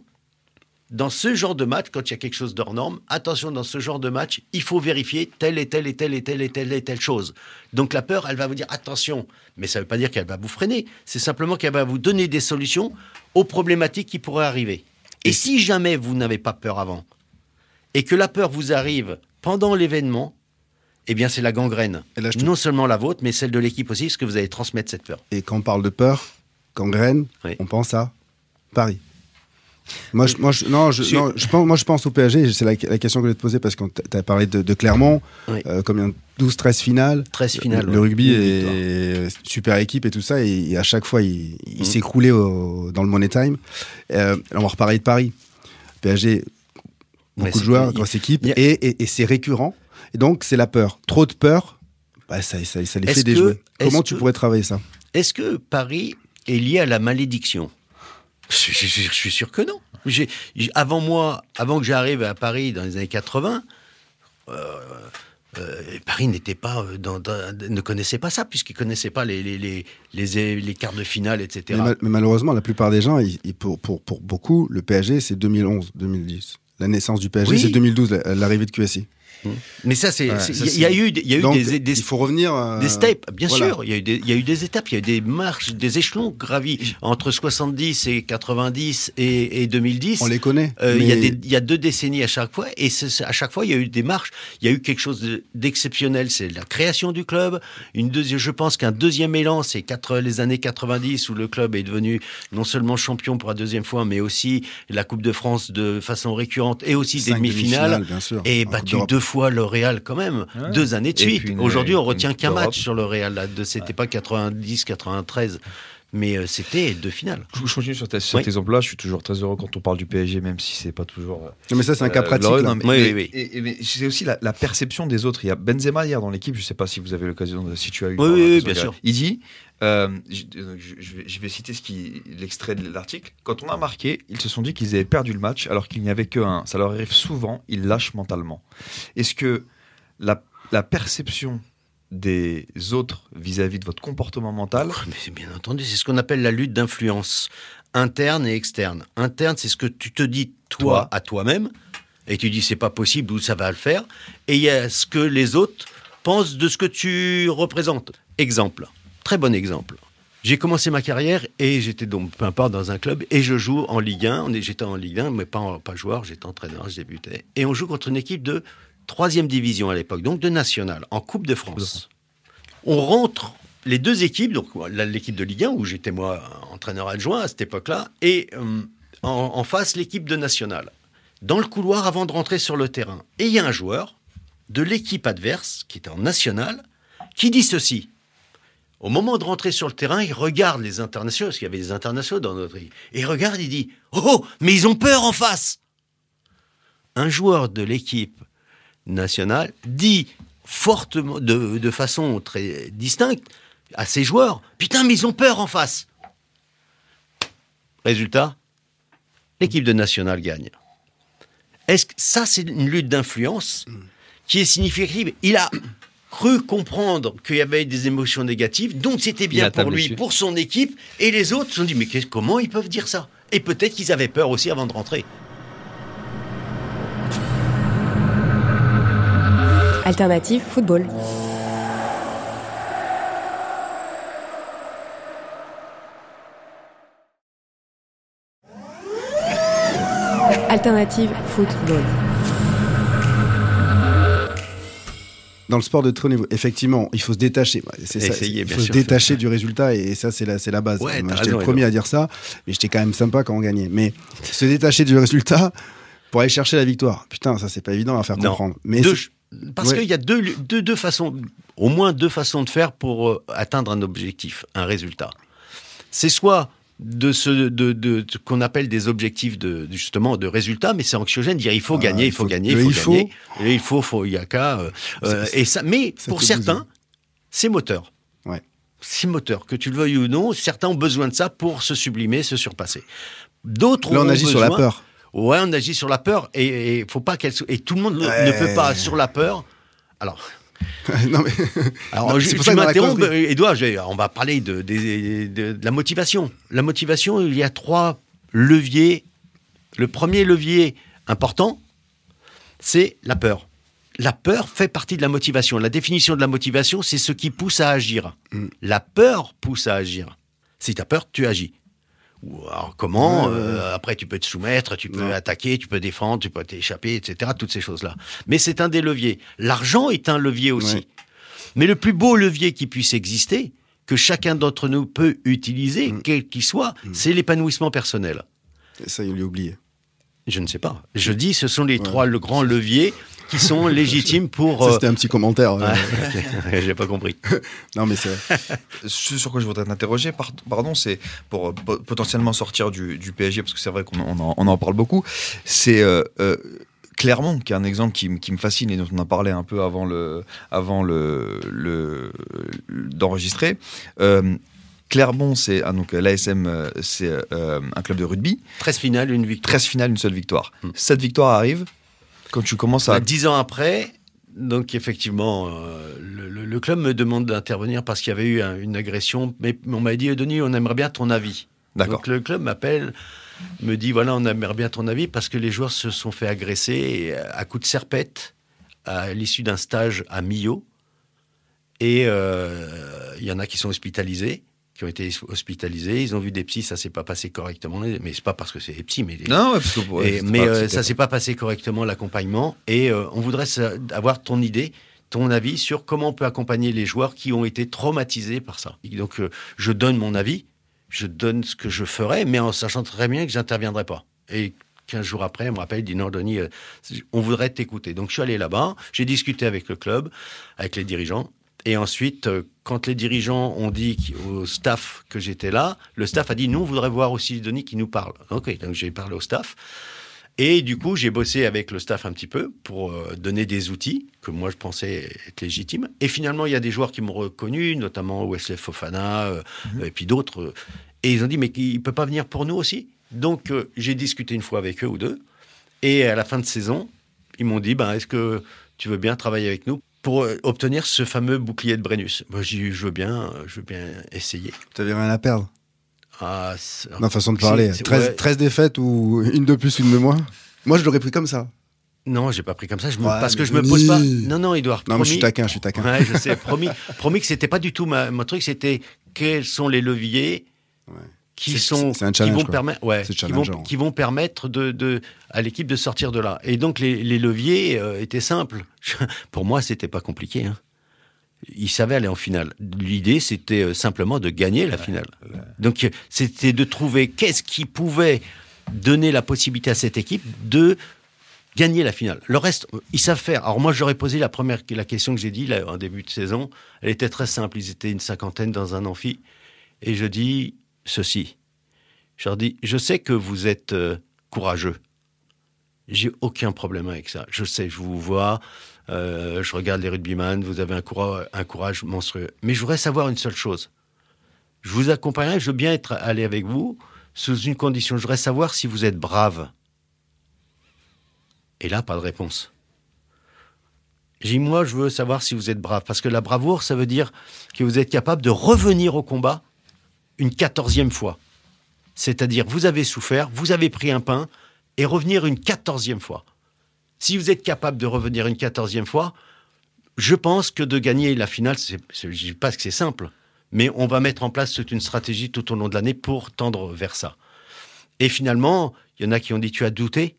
dans ce genre de match, quand il y a quelque chose d'hors norme, attention, dans ce genre de match, il faut vérifier telle et telle et telle et telle et telle et telle chose. Donc la peur, elle va vous dire attention, mais ça ne veut pas dire qu'elle va vous freiner, c'est simplement qu'elle va vous donner des solutions aux problématiques qui pourraient arriver. Et si jamais vous n'avez pas peur avant, et que la peur vous arrive pendant l'événement, eh bien c'est la gangrène. Et là, je te- Non seulement la vôtre, mais celle de l'équipe aussi, parce que vous allez transmettre cette peur. Et quand on parle de peur, gangrène, Oui. on pense à Paris. Moi, je, moi, je, non, je, non, je pense, moi, je pense au PSG. C'est la, la question que je voulais te poser parce que tu as parlé de, de Clermont, Oui. euh, combien 12-13 finales. 13 finales. Le, ouais. rugby est super équipe et tout ça. Et, et à chaque fois, il, il Mhm. s'écroulait dans le Money Time. Euh, on va reparler de Paris. PSG, beaucoup de joueurs, grosse équipe. Et, et- et c'est récurrent. Et donc, c'est la peur. Trop de peur, bah, ça, ça, ça les fait déjouer. Comment tu que- pourrais travailler ça? Est-ce que Paris est lié à la malédiction? Je, je- je- je suis sûr que non. Avant moi, avant que j'arrive à Paris dans les années 80, euh, euh, Paris n'était pas euh, dans- dans- ne connaissait pas ça puisqu'il connaissait pas les les, les, les, les quarts de finale, etc. Mais, mal- mais malheureusement, la plupart des gens, ils- ils- pour, pour, pour beaucoup, le PSG, c'est 2011, 2010. La naissance du PSG, Oui. c'est 2012, la- l'arrivée de QSI. Mais ça, c'est, Ouais, il y, a eu, il y a eu Donc, des, des, il faut revenir. euh, Des steps, bien voilà. sûr. Il y, a eu des, il y a eu des étapes, il y a eu des marches, des échelons gravis entre 70 et 90 et, et 2010. On les connaît. Euh, Il y, a mais- des- il y a deux décennies à chaque fois, et à chaque fois, il y a eu des marches. Il y a eu quelque chose de- d'exceptionnel, c'est la création du club. Une deuxième, je pense qu'un deuxième élan, c'est les années 90 où le club est devenu non seulement champion pour la deuxième fois, mais aussi la Coupe de France de façon récurrente et aussi des demi-finales. Et battu deux fois le Real quand même, Ouais. deux années de suite. Aujourd'hui, on retient qu'un match sur le Real. Là, de, c'était pas 90, 93, mais euh, c'était deux finales. Je continue sur ta- sur Oui. cet exemple-là. Je suis toujours très heureux quand on parle du PSG, même si c'est pas toujours. euh, Non, mais ça, c'est un cas pratique. glorieux. là. Non, mais, Oui, mais- oui, oui. et- et- mais c'est aussi la, la perception des autres. Il y a Benzema hier dans l'équipe. Je sais pas si vous avez l'occasion de si tu as eu. Oui, oui, bien sûr. Il dit. euh, je, je- je vais, je vais citer ce qui, l'extrait de l'article. Quand on a marqué, ils se sont dit qu'ils avaient perdu le match alors qu'il n'y avait que un. Ça leur arrive souvent, ils lâchent mentalement. Est-ce que la, la perception des autres vis-à-vis de votre comportement mental Mais c'est bien entendu, c'est ce qu'on appelle la lutte d'influence interne et externe. Interne, c'est ce que tu te dis toi, Toi. à toi-même, et tu dis c'est pas possible ou ça va le faire. Et il y a ce que les autres pensent de ce que tu représentes. Exemple, très bon exemple. J'ai commencé ma carrière et j'étais donc peu importe dans un club et je joue en Ligue 1. On est- J'étais en Ligue 1, mais pas, en- pas joueur, j'étais entraîneur, je débutais. Et on joue contre une équipe de troisième division à l'époque, donc de nationale, en Coupe de France. On rentre les deux équipes, donc l'équipe de Ligue 1 où j'étais moi entraîneur adjoint à cette époque-là, et euh, en, en face l'équipe de nationale. Dans le couloir avant de rentrer sur le terrain. Et il y a un joueur de l'équipe adverse qui était en nationale qui dit ceci. Au moment de rentrer sur le terrain, il regarde les internationaux, parce qu'il y avait des internationaux dans notre équipe, et il regarde, il dit Oh, mais ils ont peur en face Un joueur de l'équipe nationale dit fortement, de, de façon très distincte, à ses joueurs Putain, mais ils ont peur en face Résultat l'équipe de nationale gagne. Est-ce que ça, c'est une lutte d'influence qui est significative? Il a cru comprendre qu'il y avait des émotions négatives, donc c'était bien pour lui, dessus. pour son équipe, et les autres se sont dit mais comment ils peuvent dire ça? Et peut-être qu'ils avaient peur aussi avant de rentrer. Alternative football. Alternative football. Dans le sport de très haut niveau, effectivement, il faut se détacher. Ouais, C'est ça. Essayer, Il bien faut se sûr. détacher du résultat et ça, c'est la, c'est la base. Ouais, j'étais le premier à dire ça, mais j'étais quand même sympa quand on gagnait. Mais se détacher du résultat pour aller chercher la victoire, putain, ça, c'est pas évident à faire Non. comprendre. Mais Deux- parce Ouais. qu'il y a deux, deux, deux façons, au moins deux façons de faire pour euh, atteindre un objectif, un résultat. C'est soit de ce de, de, de- qu'on appelle des objectifs de justement de résultats, mais c'est anxiogène. Dire il faut Ah, gagner, il faut, faut- gagner, il il faut faut. gagner, et il faut, faut il y a qu'à. euh, euh, et ça, mais ça pour certains, c'est moteur. Ouais. C'est moteur, que tu le veuilles ou non. Certains ont besoin de ça pour se sublimer, se surpasser. D'autres là, on agit sur la peur. Ouais, on agit sur la peur et faut pas qu'elle et tout le monde ne- Ouais. ne peut pas sur la peur. Alors, *laughs* non, mais alors Non, je- tu m'interromps, euh, Edouard. je- On va parler de, des- de- de la motivation. La motivation, il y a trois leviers. Le premier levier important, c'est la peur. La peur fait partie de la motivation. La définition de la motivation, c'est ce qui pousse à agir. Mm. La peur pousse à agir. Si tu as peur, tu agis. Ou alors comment euh, Après, tu peux te soumettre, tu peux Ouais. attaquer, tu peux défendre, tu peux t'échapper, etc. Toutes ces choses-là. Mais c'est un des leviers. L'argent est un levier aussi. Ouais. Mais le plus beau levier qui puisse exister, que chacun d'entre nous peut utiliser, Mm. quel qu'il soit, c'est l'épanouissement personnel. ça, il l'a oublié. Je ne sais pas. Je dis, ce sont les trois le grands leviers qui sont *laughs* légitimes pour. Ça, euh, c'était un petit commentaire. Ouais, *laughs* J'ai pas compris. *laughs* Non, mais c'est vrai. Ce sur quoi je voudrais t'interroger, par- pardon, c'est pour euh, po- potentiellement sortir du, du PSG, parce que c'est vrai qu'on en, on parle beaucoup. C'est euh, euh, Clermont qui est un exemple qui, me fascine et dont on a parlé un peu avant le, avant le, le- d'enregistrer. Euh, Clermont, c'est ah, donc l'ASM, c'est euh, un club de rugby. 13 finales, une victoire. 13 finales, une seule victoire. Hmm. Cette victoire arrive quand tu commences à Bah, Dix ans après, donc effectivement, euh, le, le- le club me demande d'intervenir parce qu'il y avait eu un- une agression. Mais on m'a dit, Denis, on aimerait bien ton avis. D'accord. Donc le club m'appelle, me dit, voilà, on aimerait bien ton avis parce que les joueurs se sont fait agresser à coups de serpette à l'issue d'un stage à Millau. Et euh, il y en a qui sont hospitalisés, qui ont été hospitalisés. Ils ont vu des psys, ça s'est pas passé correctement. Mais c'est pas parce que c'est des psys, mais les- Non, ouais, parce que ouais, et- mais pas- euh, ça s'est pas passé correctement l'accompagnement et euh, on voudrait avoir ton idée, ton avis sur comment on peut accompagner les joueurs qui ont été traumatisés par ça. Et donc euh, je donne mon avis, je donne ce que je ferai, mais en sachant très bien que j'interviendrai pas. Et 15 jours après, on me rappelle, dit non, Denis, euh, on voudrait t'écouter. Donc je suis allé là-bas, j'ai discuté avec le club, avec les dirigeants. Et ensuite, euh, quand les dirigeants ont dit au staff que j'étais là, le staff a dit nous, on voudrait voir aussi Denis qui nous parle. Ok, donc j'ai parlé au staff. Et du coup, j'ai bossé avec le staff un petit peu pour euh, donner des outils que moi je pensais être légitimes. Et finalement, il y a des joueurs qui m'ont reconnu, notamment Wesley Fofana euh, et puis d'autres. Et ils ont dit mais il peut pas venir pour nous aussi? Donc j'ai discuté une fois avec eux ou deux. Et à la fin de saison, ils m'ont dit ben est-ce que tu veux bien travailler avec nous pour euh, obtenir ce fameux bouclier de Brennus. Moi, j'ai dit, je veux bien, euh, je veux bien essayer. T'avais rien à perdre. Ah, c'est- Ma façon de parler. c'est- 13, ouais. 13 défaites ou une de plus, une de moins. Moi, je l'aurais pris comme ça. Non, j'ai pas pris comme ça. Je me- Ouais, parce que je me pose pas. Non, non, Edouard. Non, mais je suis promis. taquin, je suis taquin. Ouais, je sais. promis, promis que c'était pas du tout ma, mon truc. C'était quels sont les leviers qui sont qui vont permettre, ouais, qui vont, qui vont permettre de, de à l'équipe de sortir de là. Et donc les, les leviers euh, étaient simples. *laughs* Pour moi, c'était pas compliqué. Hein. Ils savaient aller en finale. L'idée, c'était euh, simplement de gagner la finale. Donc euh, c'était de trouver qu'est-ce qui pouvait donner la possibilité à cette équipe de gagner la finale. Le reste, ils savent faire. Alors moi, j'aurais posé la première la question que j'ai dit là, en début de saison. Elle était très simple. Ils étaient une cinquantaine dans un amphi. Et je dis ceci. Je leur dis, je sais que vous êtes euh, courageux. J'ai aucun problème avec ça. Je sais, je vous vois, euh, je regarde les rugbyman, vous avez un courage, un courage monstrueux. Mais je voudrais savoir une seule chose. Je vous accompagnerai, je veux bien être allé avec vous sous une condition. Je voudrais savoir si vous êtes brave. Et là, pas de réponse. J'ai dit, moi, je veux savoir si vous êtes brave. Parce que la bravoure, ça veut dire que vous êtes capable de revenir au combat une quatorzième fois. C'est-à-dire, vous avez souffert, vous avez pris un pain, et revenir une quatorzième fois. Si vous êtes capable de revenir une quatorzième fois, je pense que de gagner la finale, je dis pas que c'est simple, mais on va mettre en place toute une stratégie tout au long de l'année pour tendre vers ça. Et finalement, il y en a qui ont dit, tu as douté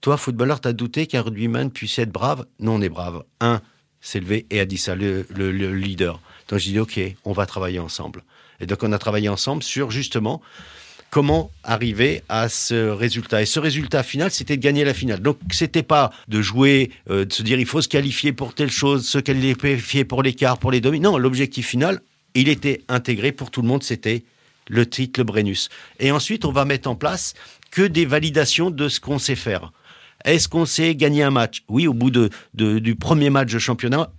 Toi, footballeur, tu as douté qu'un rugbyman puisse être brave? Non, on est brave. Un s'est levé et a dit ça, le, le- le leader. Donc j'ai dit, OK, on va travailler ensemble. Et donc on a travaillé ensemble sur justement comment arriver à ce résultat. Et ce résultat final, c'était de gagner la finale. Donc, c'était pas de jouer, euh, de se dire il faut se qualifier pour telle chose, se qualifier pour l'écart, pour les demi. Non, l'objectif final, il était intégré pour tout le monde, c'était le titre, le Brennus. Et ensuite, on va mettre en place que des validations de ce qu'on sait faire. Est-ce qu'on sait gagner un match? Oui, au bout de, du premier match de championnat,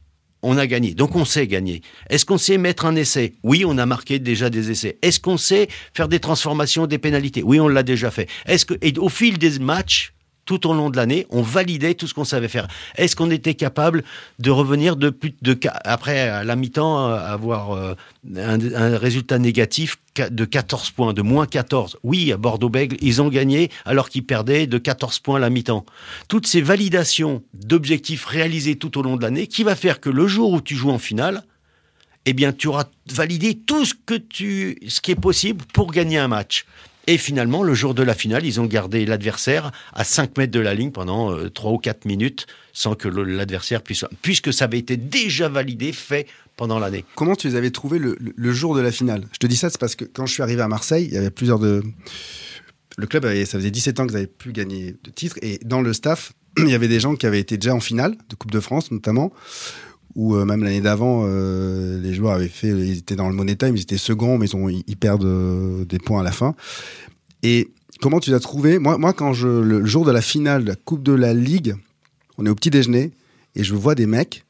on a gagné. Donc on sait gagner. Est-ce qu'on sait mettre un essai? Oui, on a marqué déjà des essais. Est-ce qu'on sait faire des transformations, des pénalités? Oui, on l'a déjà fait. Est-ce que et au fil des matchs tout au long de l'année, on validait tout ce qu'on savait faire. Est-ce qu'on était capable de revenir de après la mi-temps euh, avoir euh, un, résultat négatif de 14 points, de moins 14 Oui, à Bordeaux-Bègles, ils ont gagné alors qu'ils perdaient de 14 points la mi-temps. Toutes ces validations d'objectifs réalisés tout au long de l'année qui va faire que le jour où tu joues en finale, eh bien, tu auras validé tout ce qui est possible pour gagner un match. Et finalement, le jour de la finale, ils ont gardé l'adversaire à 5 mètres de la ligne pendant euh, 3 ou 4 minutes sans que l'adversaire puisse... Puisque ça avait été déjà validé, fait pendant l'année. Comment tu les avais trouvés le, jour de la finale? Je te dis ça, c'est parce que quand je suis arrivé à Marseille, il y avait plusieurs de. Le club, ça faisait 17 ans qu'ils n'avaient plus gagné de titre. Et dans le staff, *clears throat* il y avait des gens qui avaient été déjà en finale, de Coupe de France notamment, ou euh, même l'année d'avant, euh, les joueurs avaient fait. Ils étaient dans le Money Time, ils étaient seconds, mais ils, ont, ils perdent euh, des points à la fin. Et comment tu l'as trouvé? Moi, moi, quand je, le jour de la finale de la Coupe de la Ligue, on est au petit déjeuner et je vois des mecs,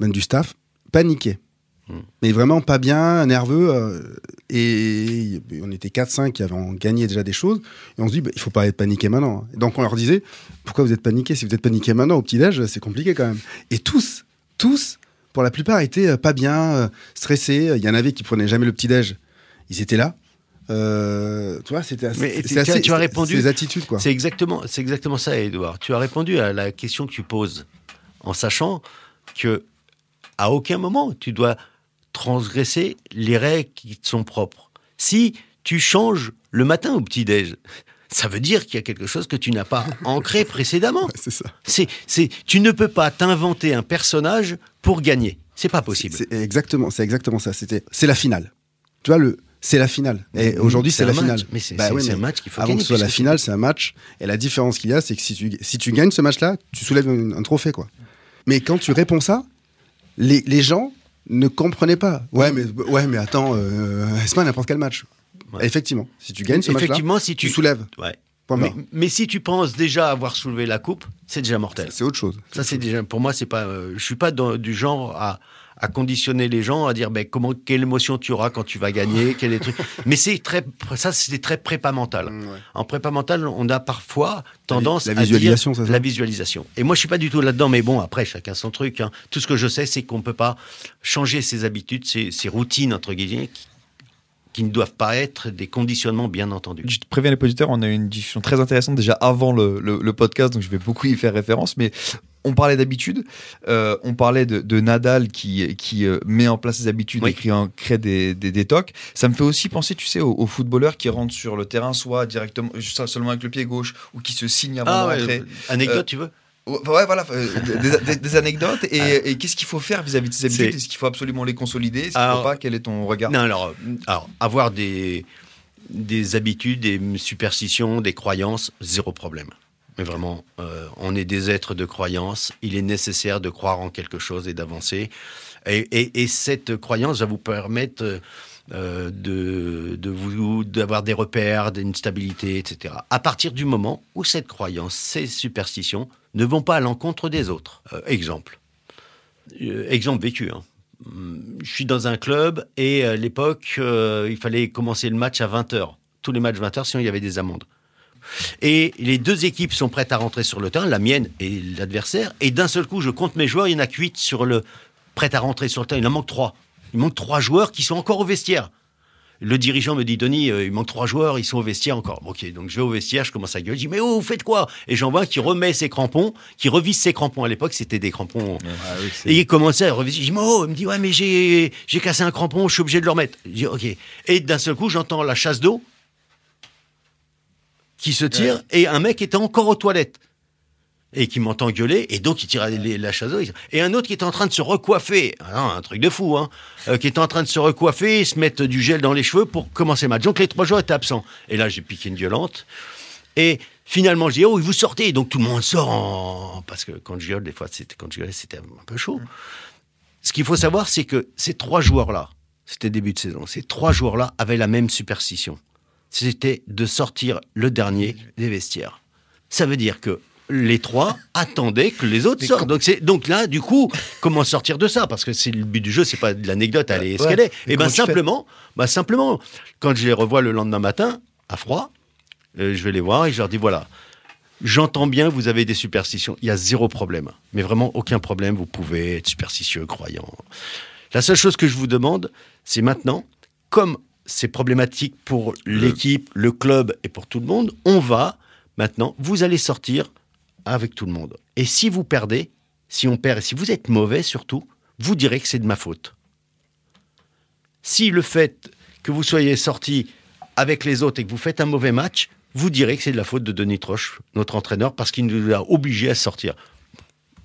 même du staff, paniquer. Mais vraiment pas bien, nerveux. euh, et on était 4-5 qui avaient gagné déjà des choses. Et on se dit, bah, il faut pas être paniqué maintenant. Et donc on leur disait, pourquoi vous êtes paniqué Si vous êtes paniqué maintenant au petit-déj, c'est compliqué quand même. Et tous, tous, pour la plupart, étaient euh, pas bien, euh, stressés. Il y en avait qui prenaient jamais le petit-déj. Ils étaient là. Euh, tu vois, c'était assez. Tu- tu as- assez- tu as répondu. Ces attitudes, quoi. C'est exactement, c'est exactement ça, Edouard. Tu as répondu à la question que tu poses en sachant que à aucun moment tu dois transgresser les règles qui te sont propres. Si tu changes le matin au petit-déj, ça veut dire qu'il y a quelque chose que tu n'as pas *laughs* ancré précédemment. C'est ça. C'est, c'est, tu ne peux pas t'inventer un personnage pour gagner. C'est pas possible. C'est exactement, c'est exactement ça. C'était, c'est la finale. Tu vois le, c'est la finale. Et aujourd'hui, c'est la match. finale. Mais c'est, Bah c'est- oui, c'est mais un match qu'il faut Avant gagner. que ce soit la finale, c'est un match. Et la différence qu'il y a, c'est que si tu, si tu gagnes ce match-là, tu soulèves un, un trophée, quoi. Mais quand tu réponds ça, les, les gens ne comprenaient pas. Ouais, mais, ouais, mais attends, euh, c'est pas n'importe quel match. Ouais. Effectivement, si tu gagnes ce Effectivement, si tu tu, soulèves. Ouais. Mais, si tu penses déjà avoir soulevé la coupe, c'est déjà mortel. C'est autre chose. Ça, c'est déjà, pour moi, c'est pas, euh, je suis pas dans- du genre à, à conditionner les gens, à dire ben, comment, quelle émotion tu auras quand tu vas gagner, *laughs* quel est le truc. Mais c'est très, ça, c'est très prépa mental. Mm, En prépa mental, on a parfois tendance la à visualisation, dire c'est ça la visualisation. Et moi, je suis pas du tout là-dedans, mais bon, après, chacun son truc. hein. Tout ce que je sais, c'est qu'on peut pas changer ses habitudes, ses, ses routines entre guillemets, qui, qui ne doivent pas être des conditionnements, bien entendu. Je te préviens les auditeurs, on a eu une discussion très intéressante déjà avant le, le- le podcast, donc je vais beaucoup y faire référence. Mais on parlait d'habitude, euh, on parlait de, de Nadal qui, qui euh, met en place ses habitudes Oui. et qui en crée des, des, des tocs. Ça me fait aussi penser, tu sais, aux, aux footballeurs qui rentrent sur le terrain, soit directement, seulement avec le pied gauche, ou qui se signent avant Ah de ouais, rentrer. anecdote, Euh, tu veux? Ouais, voilà, euh, des, des- des anecdotes. Et, et qu'est-ce qu'il faut faire vis-à-vis de ces habitudes Est-ce qu'il faut absolument les consolider Est-ce qu'il ne faut pas Quel est ton regard Non, alors, alors, avoir des, des habitudes, des superstitions, des croyances, zéro problème. Mais vraiment, euh, on est des êtres de croyance. Il est nécessaire de croire en quelque chose et d'avancer. Et, et- et cette croyance va vous permettre euh, euh, de, de vous d'avoir des repères, d'une stabilité, etc. À partir du moment où cette croyance, ces superstitions, ne vont pas à l'encontre des autres. Euh, exemple. Euh, exemple vécu. hein. Hum, Je suis dans un club et à l'époque, euh, il fallait commencer le match à 20h. Tous les matchs 20h, sinon il y avait des amendes. Et les deux équipes sont prêtes à rentrer sur le terrain, la mienne et l'adversaire. Et d'un seul coup, je compte mes joueurs, il y en a que 8 sur le prêts à rentrer sur le terrain. Il en manque 3. Il manque 3 joueurs qui sont encore au vestiaire. Le dirigeant me dit, Denis, euh, il manque trois joueurs, ils sont au vestiaire encore. Ok, donc je vais au vestiaire, je commence à gueuler, je dis, mais oh, vous faites quoi? Et j'en vois qui remet ses crampons, qui revisse ses crampons. À l'époque, c'était des crampons. et il commençait à revisiter. Je dis, mais oh, il me dit, ouais, mais j'ai, j'ai cassé un crampon, je suis obligé de le remettre. Je dis, ok. Et d'un seul coup, j'entends la chasse d'eau qui se tire et un mec était encore aux toilettes et qui m'entend gueuler, et donc il tire la chasse. Et un autre qui est en train de se recoiffer, Ah un truc de fou, hein, euh, qui est en train de se recoiffer, se mettre du gel dans les cheveux pour commencer le match. Donc les trois joueurs étaient absents. Et là, j'ai piqué une violente. Et finalement, je dis, oh, vous sortez. Donc tout le monde sort. Parce que quand je gueule, des fois, quand je gueulais, c'était un peu chaud. Ce qu'il faut savoir, c'est que ces trois joueurs-là, c'était début de saison, ces trois joueurs-là avaient la même superstition. C'était de sortir le dernier des vestiaires. Ça veut dire que les trois *laughs* attendaient que les autres sortent. Donc, c'est, donc là, du coup, comment sortir de ça? Parce que c'est le but du jeu, c'est pas de l'anecdote, elle est ce qu'elle est. Et ben simplement, bah simplement, quand je les revois le lendemain matin, à froid, euh, je vais les voir et je leur dis voilà, j'entends bien, vous avez des superstitions, il y a zéro problème, mais vraiment aucun problème, vous pouvez être superstitieux, croyant. La seule chose que je vous demande, c'est maintenant, comme c'est problématique pour l'équipe, le club et pour tout le monde, on va maintenant, vous allez sortir avec tout le monde. Et si vous perdez, si on perd et si vous êtes mauvais surtout, vous direz que c'est de ma faute. Si le fait que vous soyez sorti avec les autres et que vous faites un mauvais match, vous direz que c'est de la faute de Denis Troche, notre entraîneur, parce qu'il nous a obligés à sortir.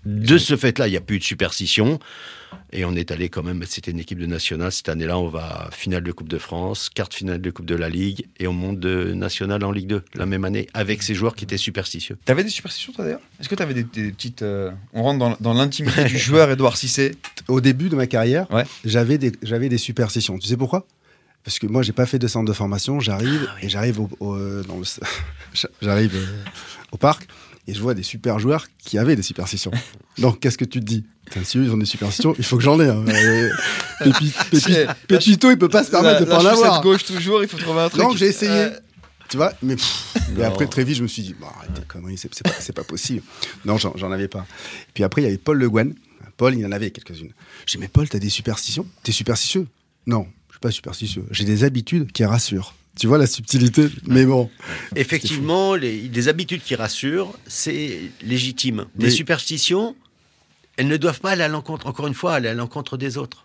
De ce fait-là, il n'y a plus de superstition. Et on est allé quand même, c'était une équipe de nationale. Cette année-là, on va à finale de Coupe de France, quart de finale de Coupe de la Ligue, et on monte de nationale en Ligue 2 la même année, avec ces joueurs qui étaient superstitieux. T'avais des superstitions, toi d'ailleurs? Est-ce que t'avais des, des petites. euh, On rentre dans, dans l'intimité du joueur Edouard Cissé? *laughs* Au début de ma carrière, Ouais. j'avais des, j'avais des superstitions. Tu sais pourquoi? Parce que moi, j'ai pas fait de centre de formation. J'arrive Ah et j'arrive au, au- euh, dans le, *laughs* j'arrive euh, au parc et je vois des super joueurs qui avaient des superstitions. *laughs* Donc, qu'est-ce que tu te dis? Si eux, ils ont des superstitions, il faut que j'en ai. hein. Euh, *laughs* Pépi- Pépi- Pépito, il peut pas se permettre de pas en avoir. gauche toujours, il faut trouver un truc. Non, j'ai essayé. Euh, Tu vois, mais pff, après très vite, je me suis dit, bah, arrête conneries, c'est pas, pas possible. Non, j'en j'en avais pas. Puis après, il y avait Paul Le Guen. Paul, il en avait quelques-unes. J'ai dit, mais Paul, t'as des superstitions? T'es superstitieux? Non, je suis pas superstitieux. J'ai des habitudes qui rassurent. Tu vois la subtilité Mais bon. Effectivement, les, les habitudes qui rassurent, c'est légitime. Les Mais- superstitions, elles ne doivent pas aller à l'encontre, encore une fois, aller à l'encontre des autres.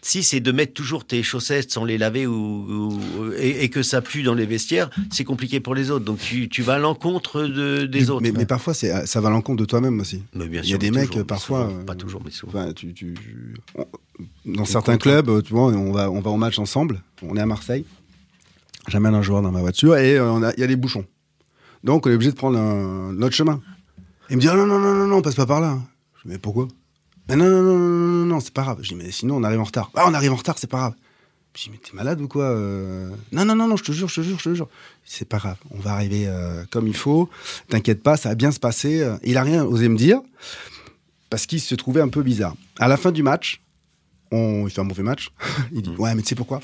Si c'est de mettre toujours tes chaussettes sans les laver ou, ou- et, et que ça pue dans les vestiaires, c'est compliqué pour les autres. Donc tu, tu vas à l'encontre de- des mais, autres. mais, mais parfois, c'est- ça va à l'encontre de toi-même aussi. Mais bien Il y a des mecs, toujours, parfois, souvent. euh, pas toujours, mais souvent. Enfin, tu, tu- on- dans certains clubs, tu vois, on va, on va au match ensemble. On est à Marseille. J'amène un joueur dans ma voiture et euh, on il y a des bouchons. Donc, on est obligé de prendre un, notre chemin. Il me dit ah, non, non, non, non, non, passe pas par là. Je dis mais pourquoi Mais non, non, non, non, non, c'est pas grave. Je dis mais sinon, on arrive en retard. Ah, on arrive en retard, c'est pas grave. Je dis mais t'es malade ou quoi euh Non, non, non, non, je te jure, je te jure, je te jure. C'est pas grave, on va arriver euh, comme il faut. T'inquiète pas, ça va bien se passer. Il a rien osé me dire parce qu'il se trouvait un peu bizarre. À la fin du match, on, il fait un mauvais match. *laughs* il dit, ouais, mais tu sais pourquoi?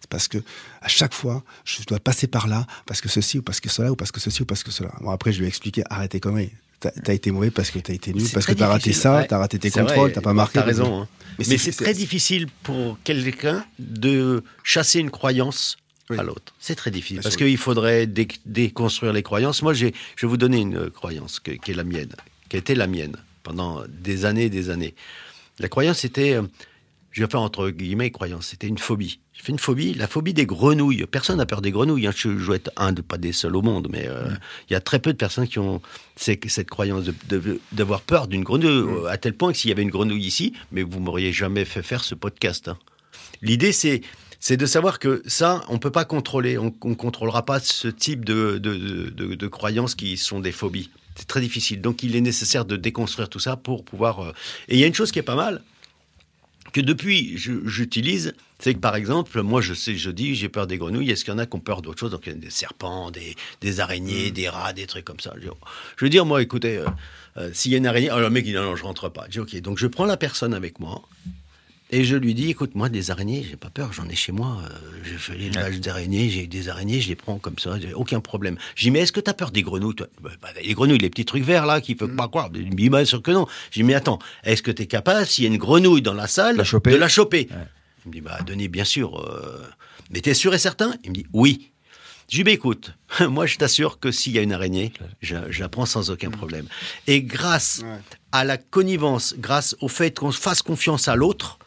C'est parce que à chaque fois, je dois passer par là, parce que ceci, ou parce que cela, ou parce que ceci, ou parce que cela. Bon, après, je lui ai expliqué, arrêtez conneries. T'as as été mauvais parce que t'as été nul, parce que t'as raté ça, ouais. t'as raté tes contrôles, t'as pas marqué. T'as raison. hein. Mais Mais, c'est- très difficile pour quelqu'un de chasser une croyance Oui. à l'autre. C'est très difficile Bien parce qu'il faudrait dé- déconstruire les croyances. Moi, j'ai- je vais vous donner une croyance que- qui est la mienne, qui a été la mienne pendant des années et des années. La croyance, c'était, euh, je vais faire entre guillemets croyance, c'était une phobie. J'ai fait une phobie, la phobie des grenouilles. Personne n'a peur des grenouilles. hein. Je, je dois être un de pas des seuls au monde, mais euh, il y a très peu de personnes qui ont cette croyance d'avoir peur d'une grenouille, euh, à tel point que s'il y avait une grenouille ici, mais vous m'auriez jamais fait faire ce podcast. hein. L'idée, c'est c'est de savoir que ça, on peut pas contrôler. On ne contrôlera pas ce type de, de, de, de- de croyances qui sont des phobies. C'est très difficile. Donc, il est nécessaire de déconstruire tout ça pour pouvoir. euh, Et il y a une chose qui est pas mal, que depuis j'utilise, c'est que par exemple, moi je sais, je dis, j'ai peur des grenouilles. Est-ce qu'il y en a qui ont peur d'autres choses Donc, il y a des serpents, des, des araignées, des rats, des trucs comme ça. Je, je veux dire, moi, écoutez, euh, euh, s'il y a une araignée, alors le mec il dit non, non, je rentre pas. Je dis ok, donc je prends la personne avec moi. Et je lui dis, écoute, moi, des araignées, j'ai pas peur, j'en ai chez moi. je fais l'élevage d'araignées, j'ai des araignées, je les prends comme ça, j'ai aucun problème. Je dis, mais est-ce que tu as peur des grenouilles toi? Bah, bah, Les grenouilles, les petits trucs verts là, qui font pas quoi Il me dit, bien sûr que non. Je dis, mais attends, est-ce que tu es capable, s'il y a une grenouille dans la salle, La de la choper? Il me dit, bah, Denis, bien sûr. euh, mais t'es sûr et certain? Il me dit, oui. Je lui dis, bah, écoute, *laughs* moi, je t'assure que s'il y a une araignée, je, je la prends sans aucun problème. Et grâce Ouais. à la connivence, grâce au fait qu'on fasse confiance à l'autre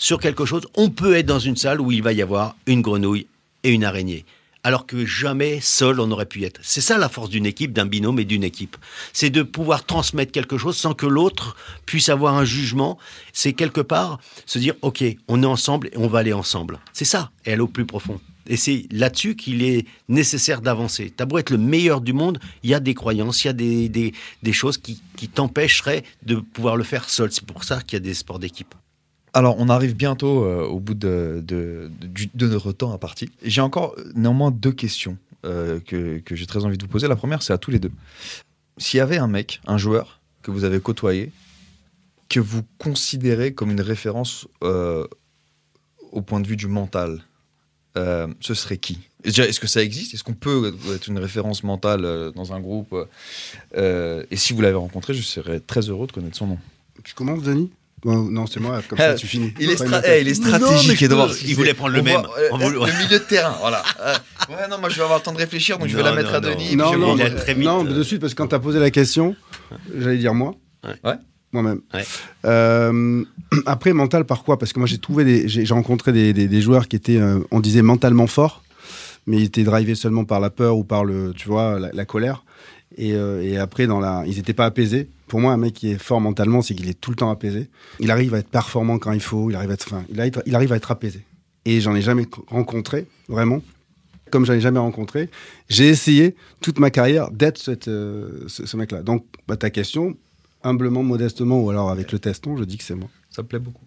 sur quelque chose, on peut être dans une salle où il va y avoir une grenouille et une araignée. Alors que jamais seul on aurait pu être. C'est ça la force d'une équipe, d'un binôme et d'une équipe. C'est de pouvoir transmettre quelque chose sans que l'autre puisse avoir un jugement. C'est quelque part se dire, OK, on est ensemble et on va aller ensemble. C'est ça, et aller au plus profond. Et c'est là-dessus qu'il est nécessaire d'avancer. T'as beau être le meilleur du monde, il y a des croyances, il y a des, des, des choses qui, qui t'empêcheraient de pouvoir le faire seul. C'est pour ça qu'il y a des sports d'équipe. Alors, on arrive bientôt euh, au bout de, de, de notre temps à partie. J'ai encore néanmoins deux questions euh, que, que j'ai très envie de vous poser. La première, c'est à tous les deux. S'il y avait un mec, un joueur que vous avez côtoyé, que vous considérez comme une référence euh, au point de vue du mental, ce serait qui? Est-ce que ça existe? Est-ce qu'on peut être une référence mentale dans un groupe? Et si vous l'avez rencontré, je serais très heureux de connaître son nom. Tu commences, Denis? Non, c'est moi, comme ça, tu finis. *laughs* Il est, stra- eh, il est stratégique, Edouard. il voulait prendre le même. voit, euh, Le milieu de terrain, voilà. *laughs* Euh, ouais, non, moi je vais avoir le temps de réfléchir, donc je vais la mettre non, à. Denis. Non, non, vais- il a très vite, non, euh, de suite, parce que quand tu as posé la question, j'allais dire moi. Ouais. Moi-même. Ouais. Euh, *clears throat* après, mental, par quoi? Parce que moi, j'ai trouvé des, j'ai j'ai rencontré des, des- des joueurs qui étaient, euh, on disait, mentalement forts, mais ils étaient drivés seulement par la peur ou par le, tu vois, la, la colère. Et, euh, et après, ils n'étaient pas apaisés. Pour moi, un mec qui est fort mentalement, c'est qu'il est tout le temps apaisé. Il arrive à être performant quand il faut. Il arrive à être, enfin, il arrive, à être apaisé. Et j'en ai jamais rencontré, vraiment. Comme j'en ai jamais rencontré, j'ai essayé toute ma carrière d'être euh, ce, ce mec-là. Donc, bah, ta question, humblement, modestement, ou alors avec le teston, je dis que c'est moi. Ça me plaît beaucoup.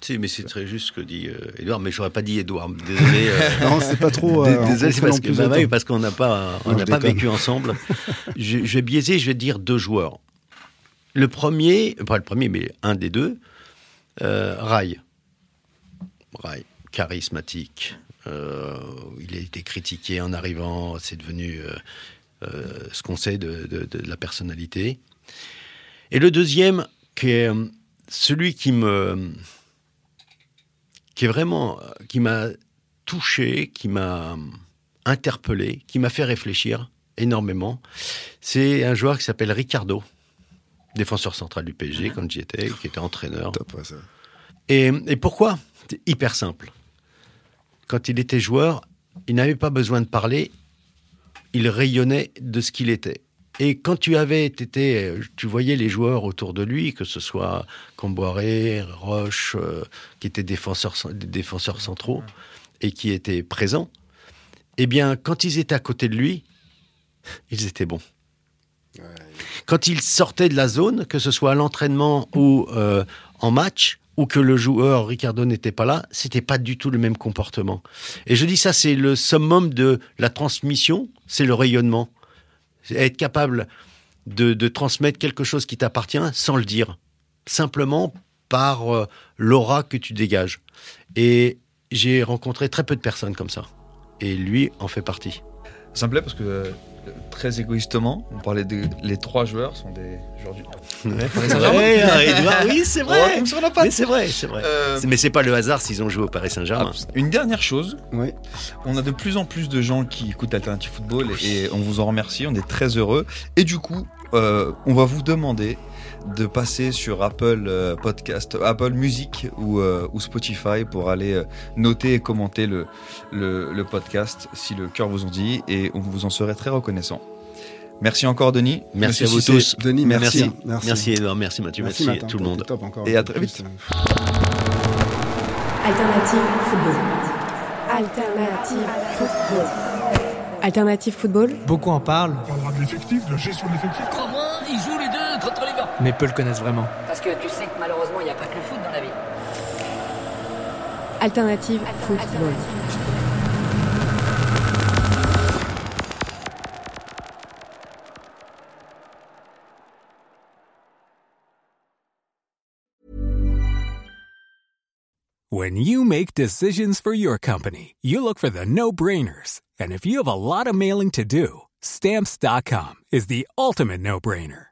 Si, mais c'est très juste ce que dit euh, Edouard, mais j'aurais pas dit Edouard. Désolé. euh, *laughs* Non, c'est pas trop. Euh, Désolé, parce que, bah parce qu'on n'a pas, on n'a pas vécu ensemble. *laughs* je, je vais biaiser, je vais dire deux joueurs. Le premier, pas le premier, mais un des deux, euh, Rai. Rai, charismatique. Euh, il a été critiqué en arrivant, c'est devenu euh, euh, ce qu'on sait de, de- de la personnalité. Et le deuxième, qui est euh, celui qui me, qui est vraiment, qui m'a touché, qui m'a interpellé, qui m'a fait réfléchir énormément, c'est un joueur qui s'appelle Ricardo, défenseur central du PSG quand j'y étais, qui était entraîneur. Top, ouais, ça. Et, et pourquoi? C'est hyper simple. Quand il était joueur, il n'avait pas besoin de parler, il rayonnait de ce qu'il était. Et quand tu avais été, tu voyais les joueurs autour de lui, que ce soit Camboiré, Roche, euh, qui étaient défenseurs, défenseurs centraux et qui étaient présents, eh bien, quand ils étaient à côté de lui, *laughs* ils étaient bons. Quand il sortait de la zone, que ce soit à l'entraînement ou euh, en match, ou que le joueur Ricardo n'était pas là, c'était pas du tout le même comportement. Et je dis ça, c'est le summum de la transmission, c'est le rayonnement. Être capable de, de transmettre quelque chose qui t'appartient sans le dire. Simplement par euh, l'aura que tu dégages. Et j'ai rencontré très peu de personnes comme ça. Et lui en fait partie. Ça me plaît parce que euh, très égoïstement, on parlait des les trois joueurs sont des joueurs du. Ouais, oui, c'est Oh, vrai. patte. Mais c'est vrai, c'est vrai. Euh, Mais c'est pas le hasard s'ils ont joué au Paris Saint-Germain. Une dernière chose, Oui. on a de plus en plus de gens qui écoutent Alternative Football et, et on vous en remercie, on est très heureux. Et du coup, euh, on va vous demander de passer sur Apple euh, Podcast, Apple Music ou, euh, ou Spotify pour aller euh, noter et commenter le, le, le podcast si le cœur vous en dit et on vous en serait très reconnaissant. Merci encore Denis. Merci Monsieur à vous Cissé, tous. Denis, merci. Merci, Merci, merci Edouard, merci Mathieu, merci, Matt, hein, tout le monde. top encore. Et à très vite. euh. Alternative football. Alternative football. Alternative football. Beaucoup en parlent, On parlera de l'effectif, de la gestion de l'effectif. Crois-moi, ils jouent les deux contre les gars. Mais peu le connaissent vraiment. Parce que tu sais que malheureusement, il n'y a pas que le foot dans la vie. Alternative football. When you make decisions for your company, you look for the no-brainers. And if you have a lot of mailing to do, stamps.com is the ultimate no-brainer.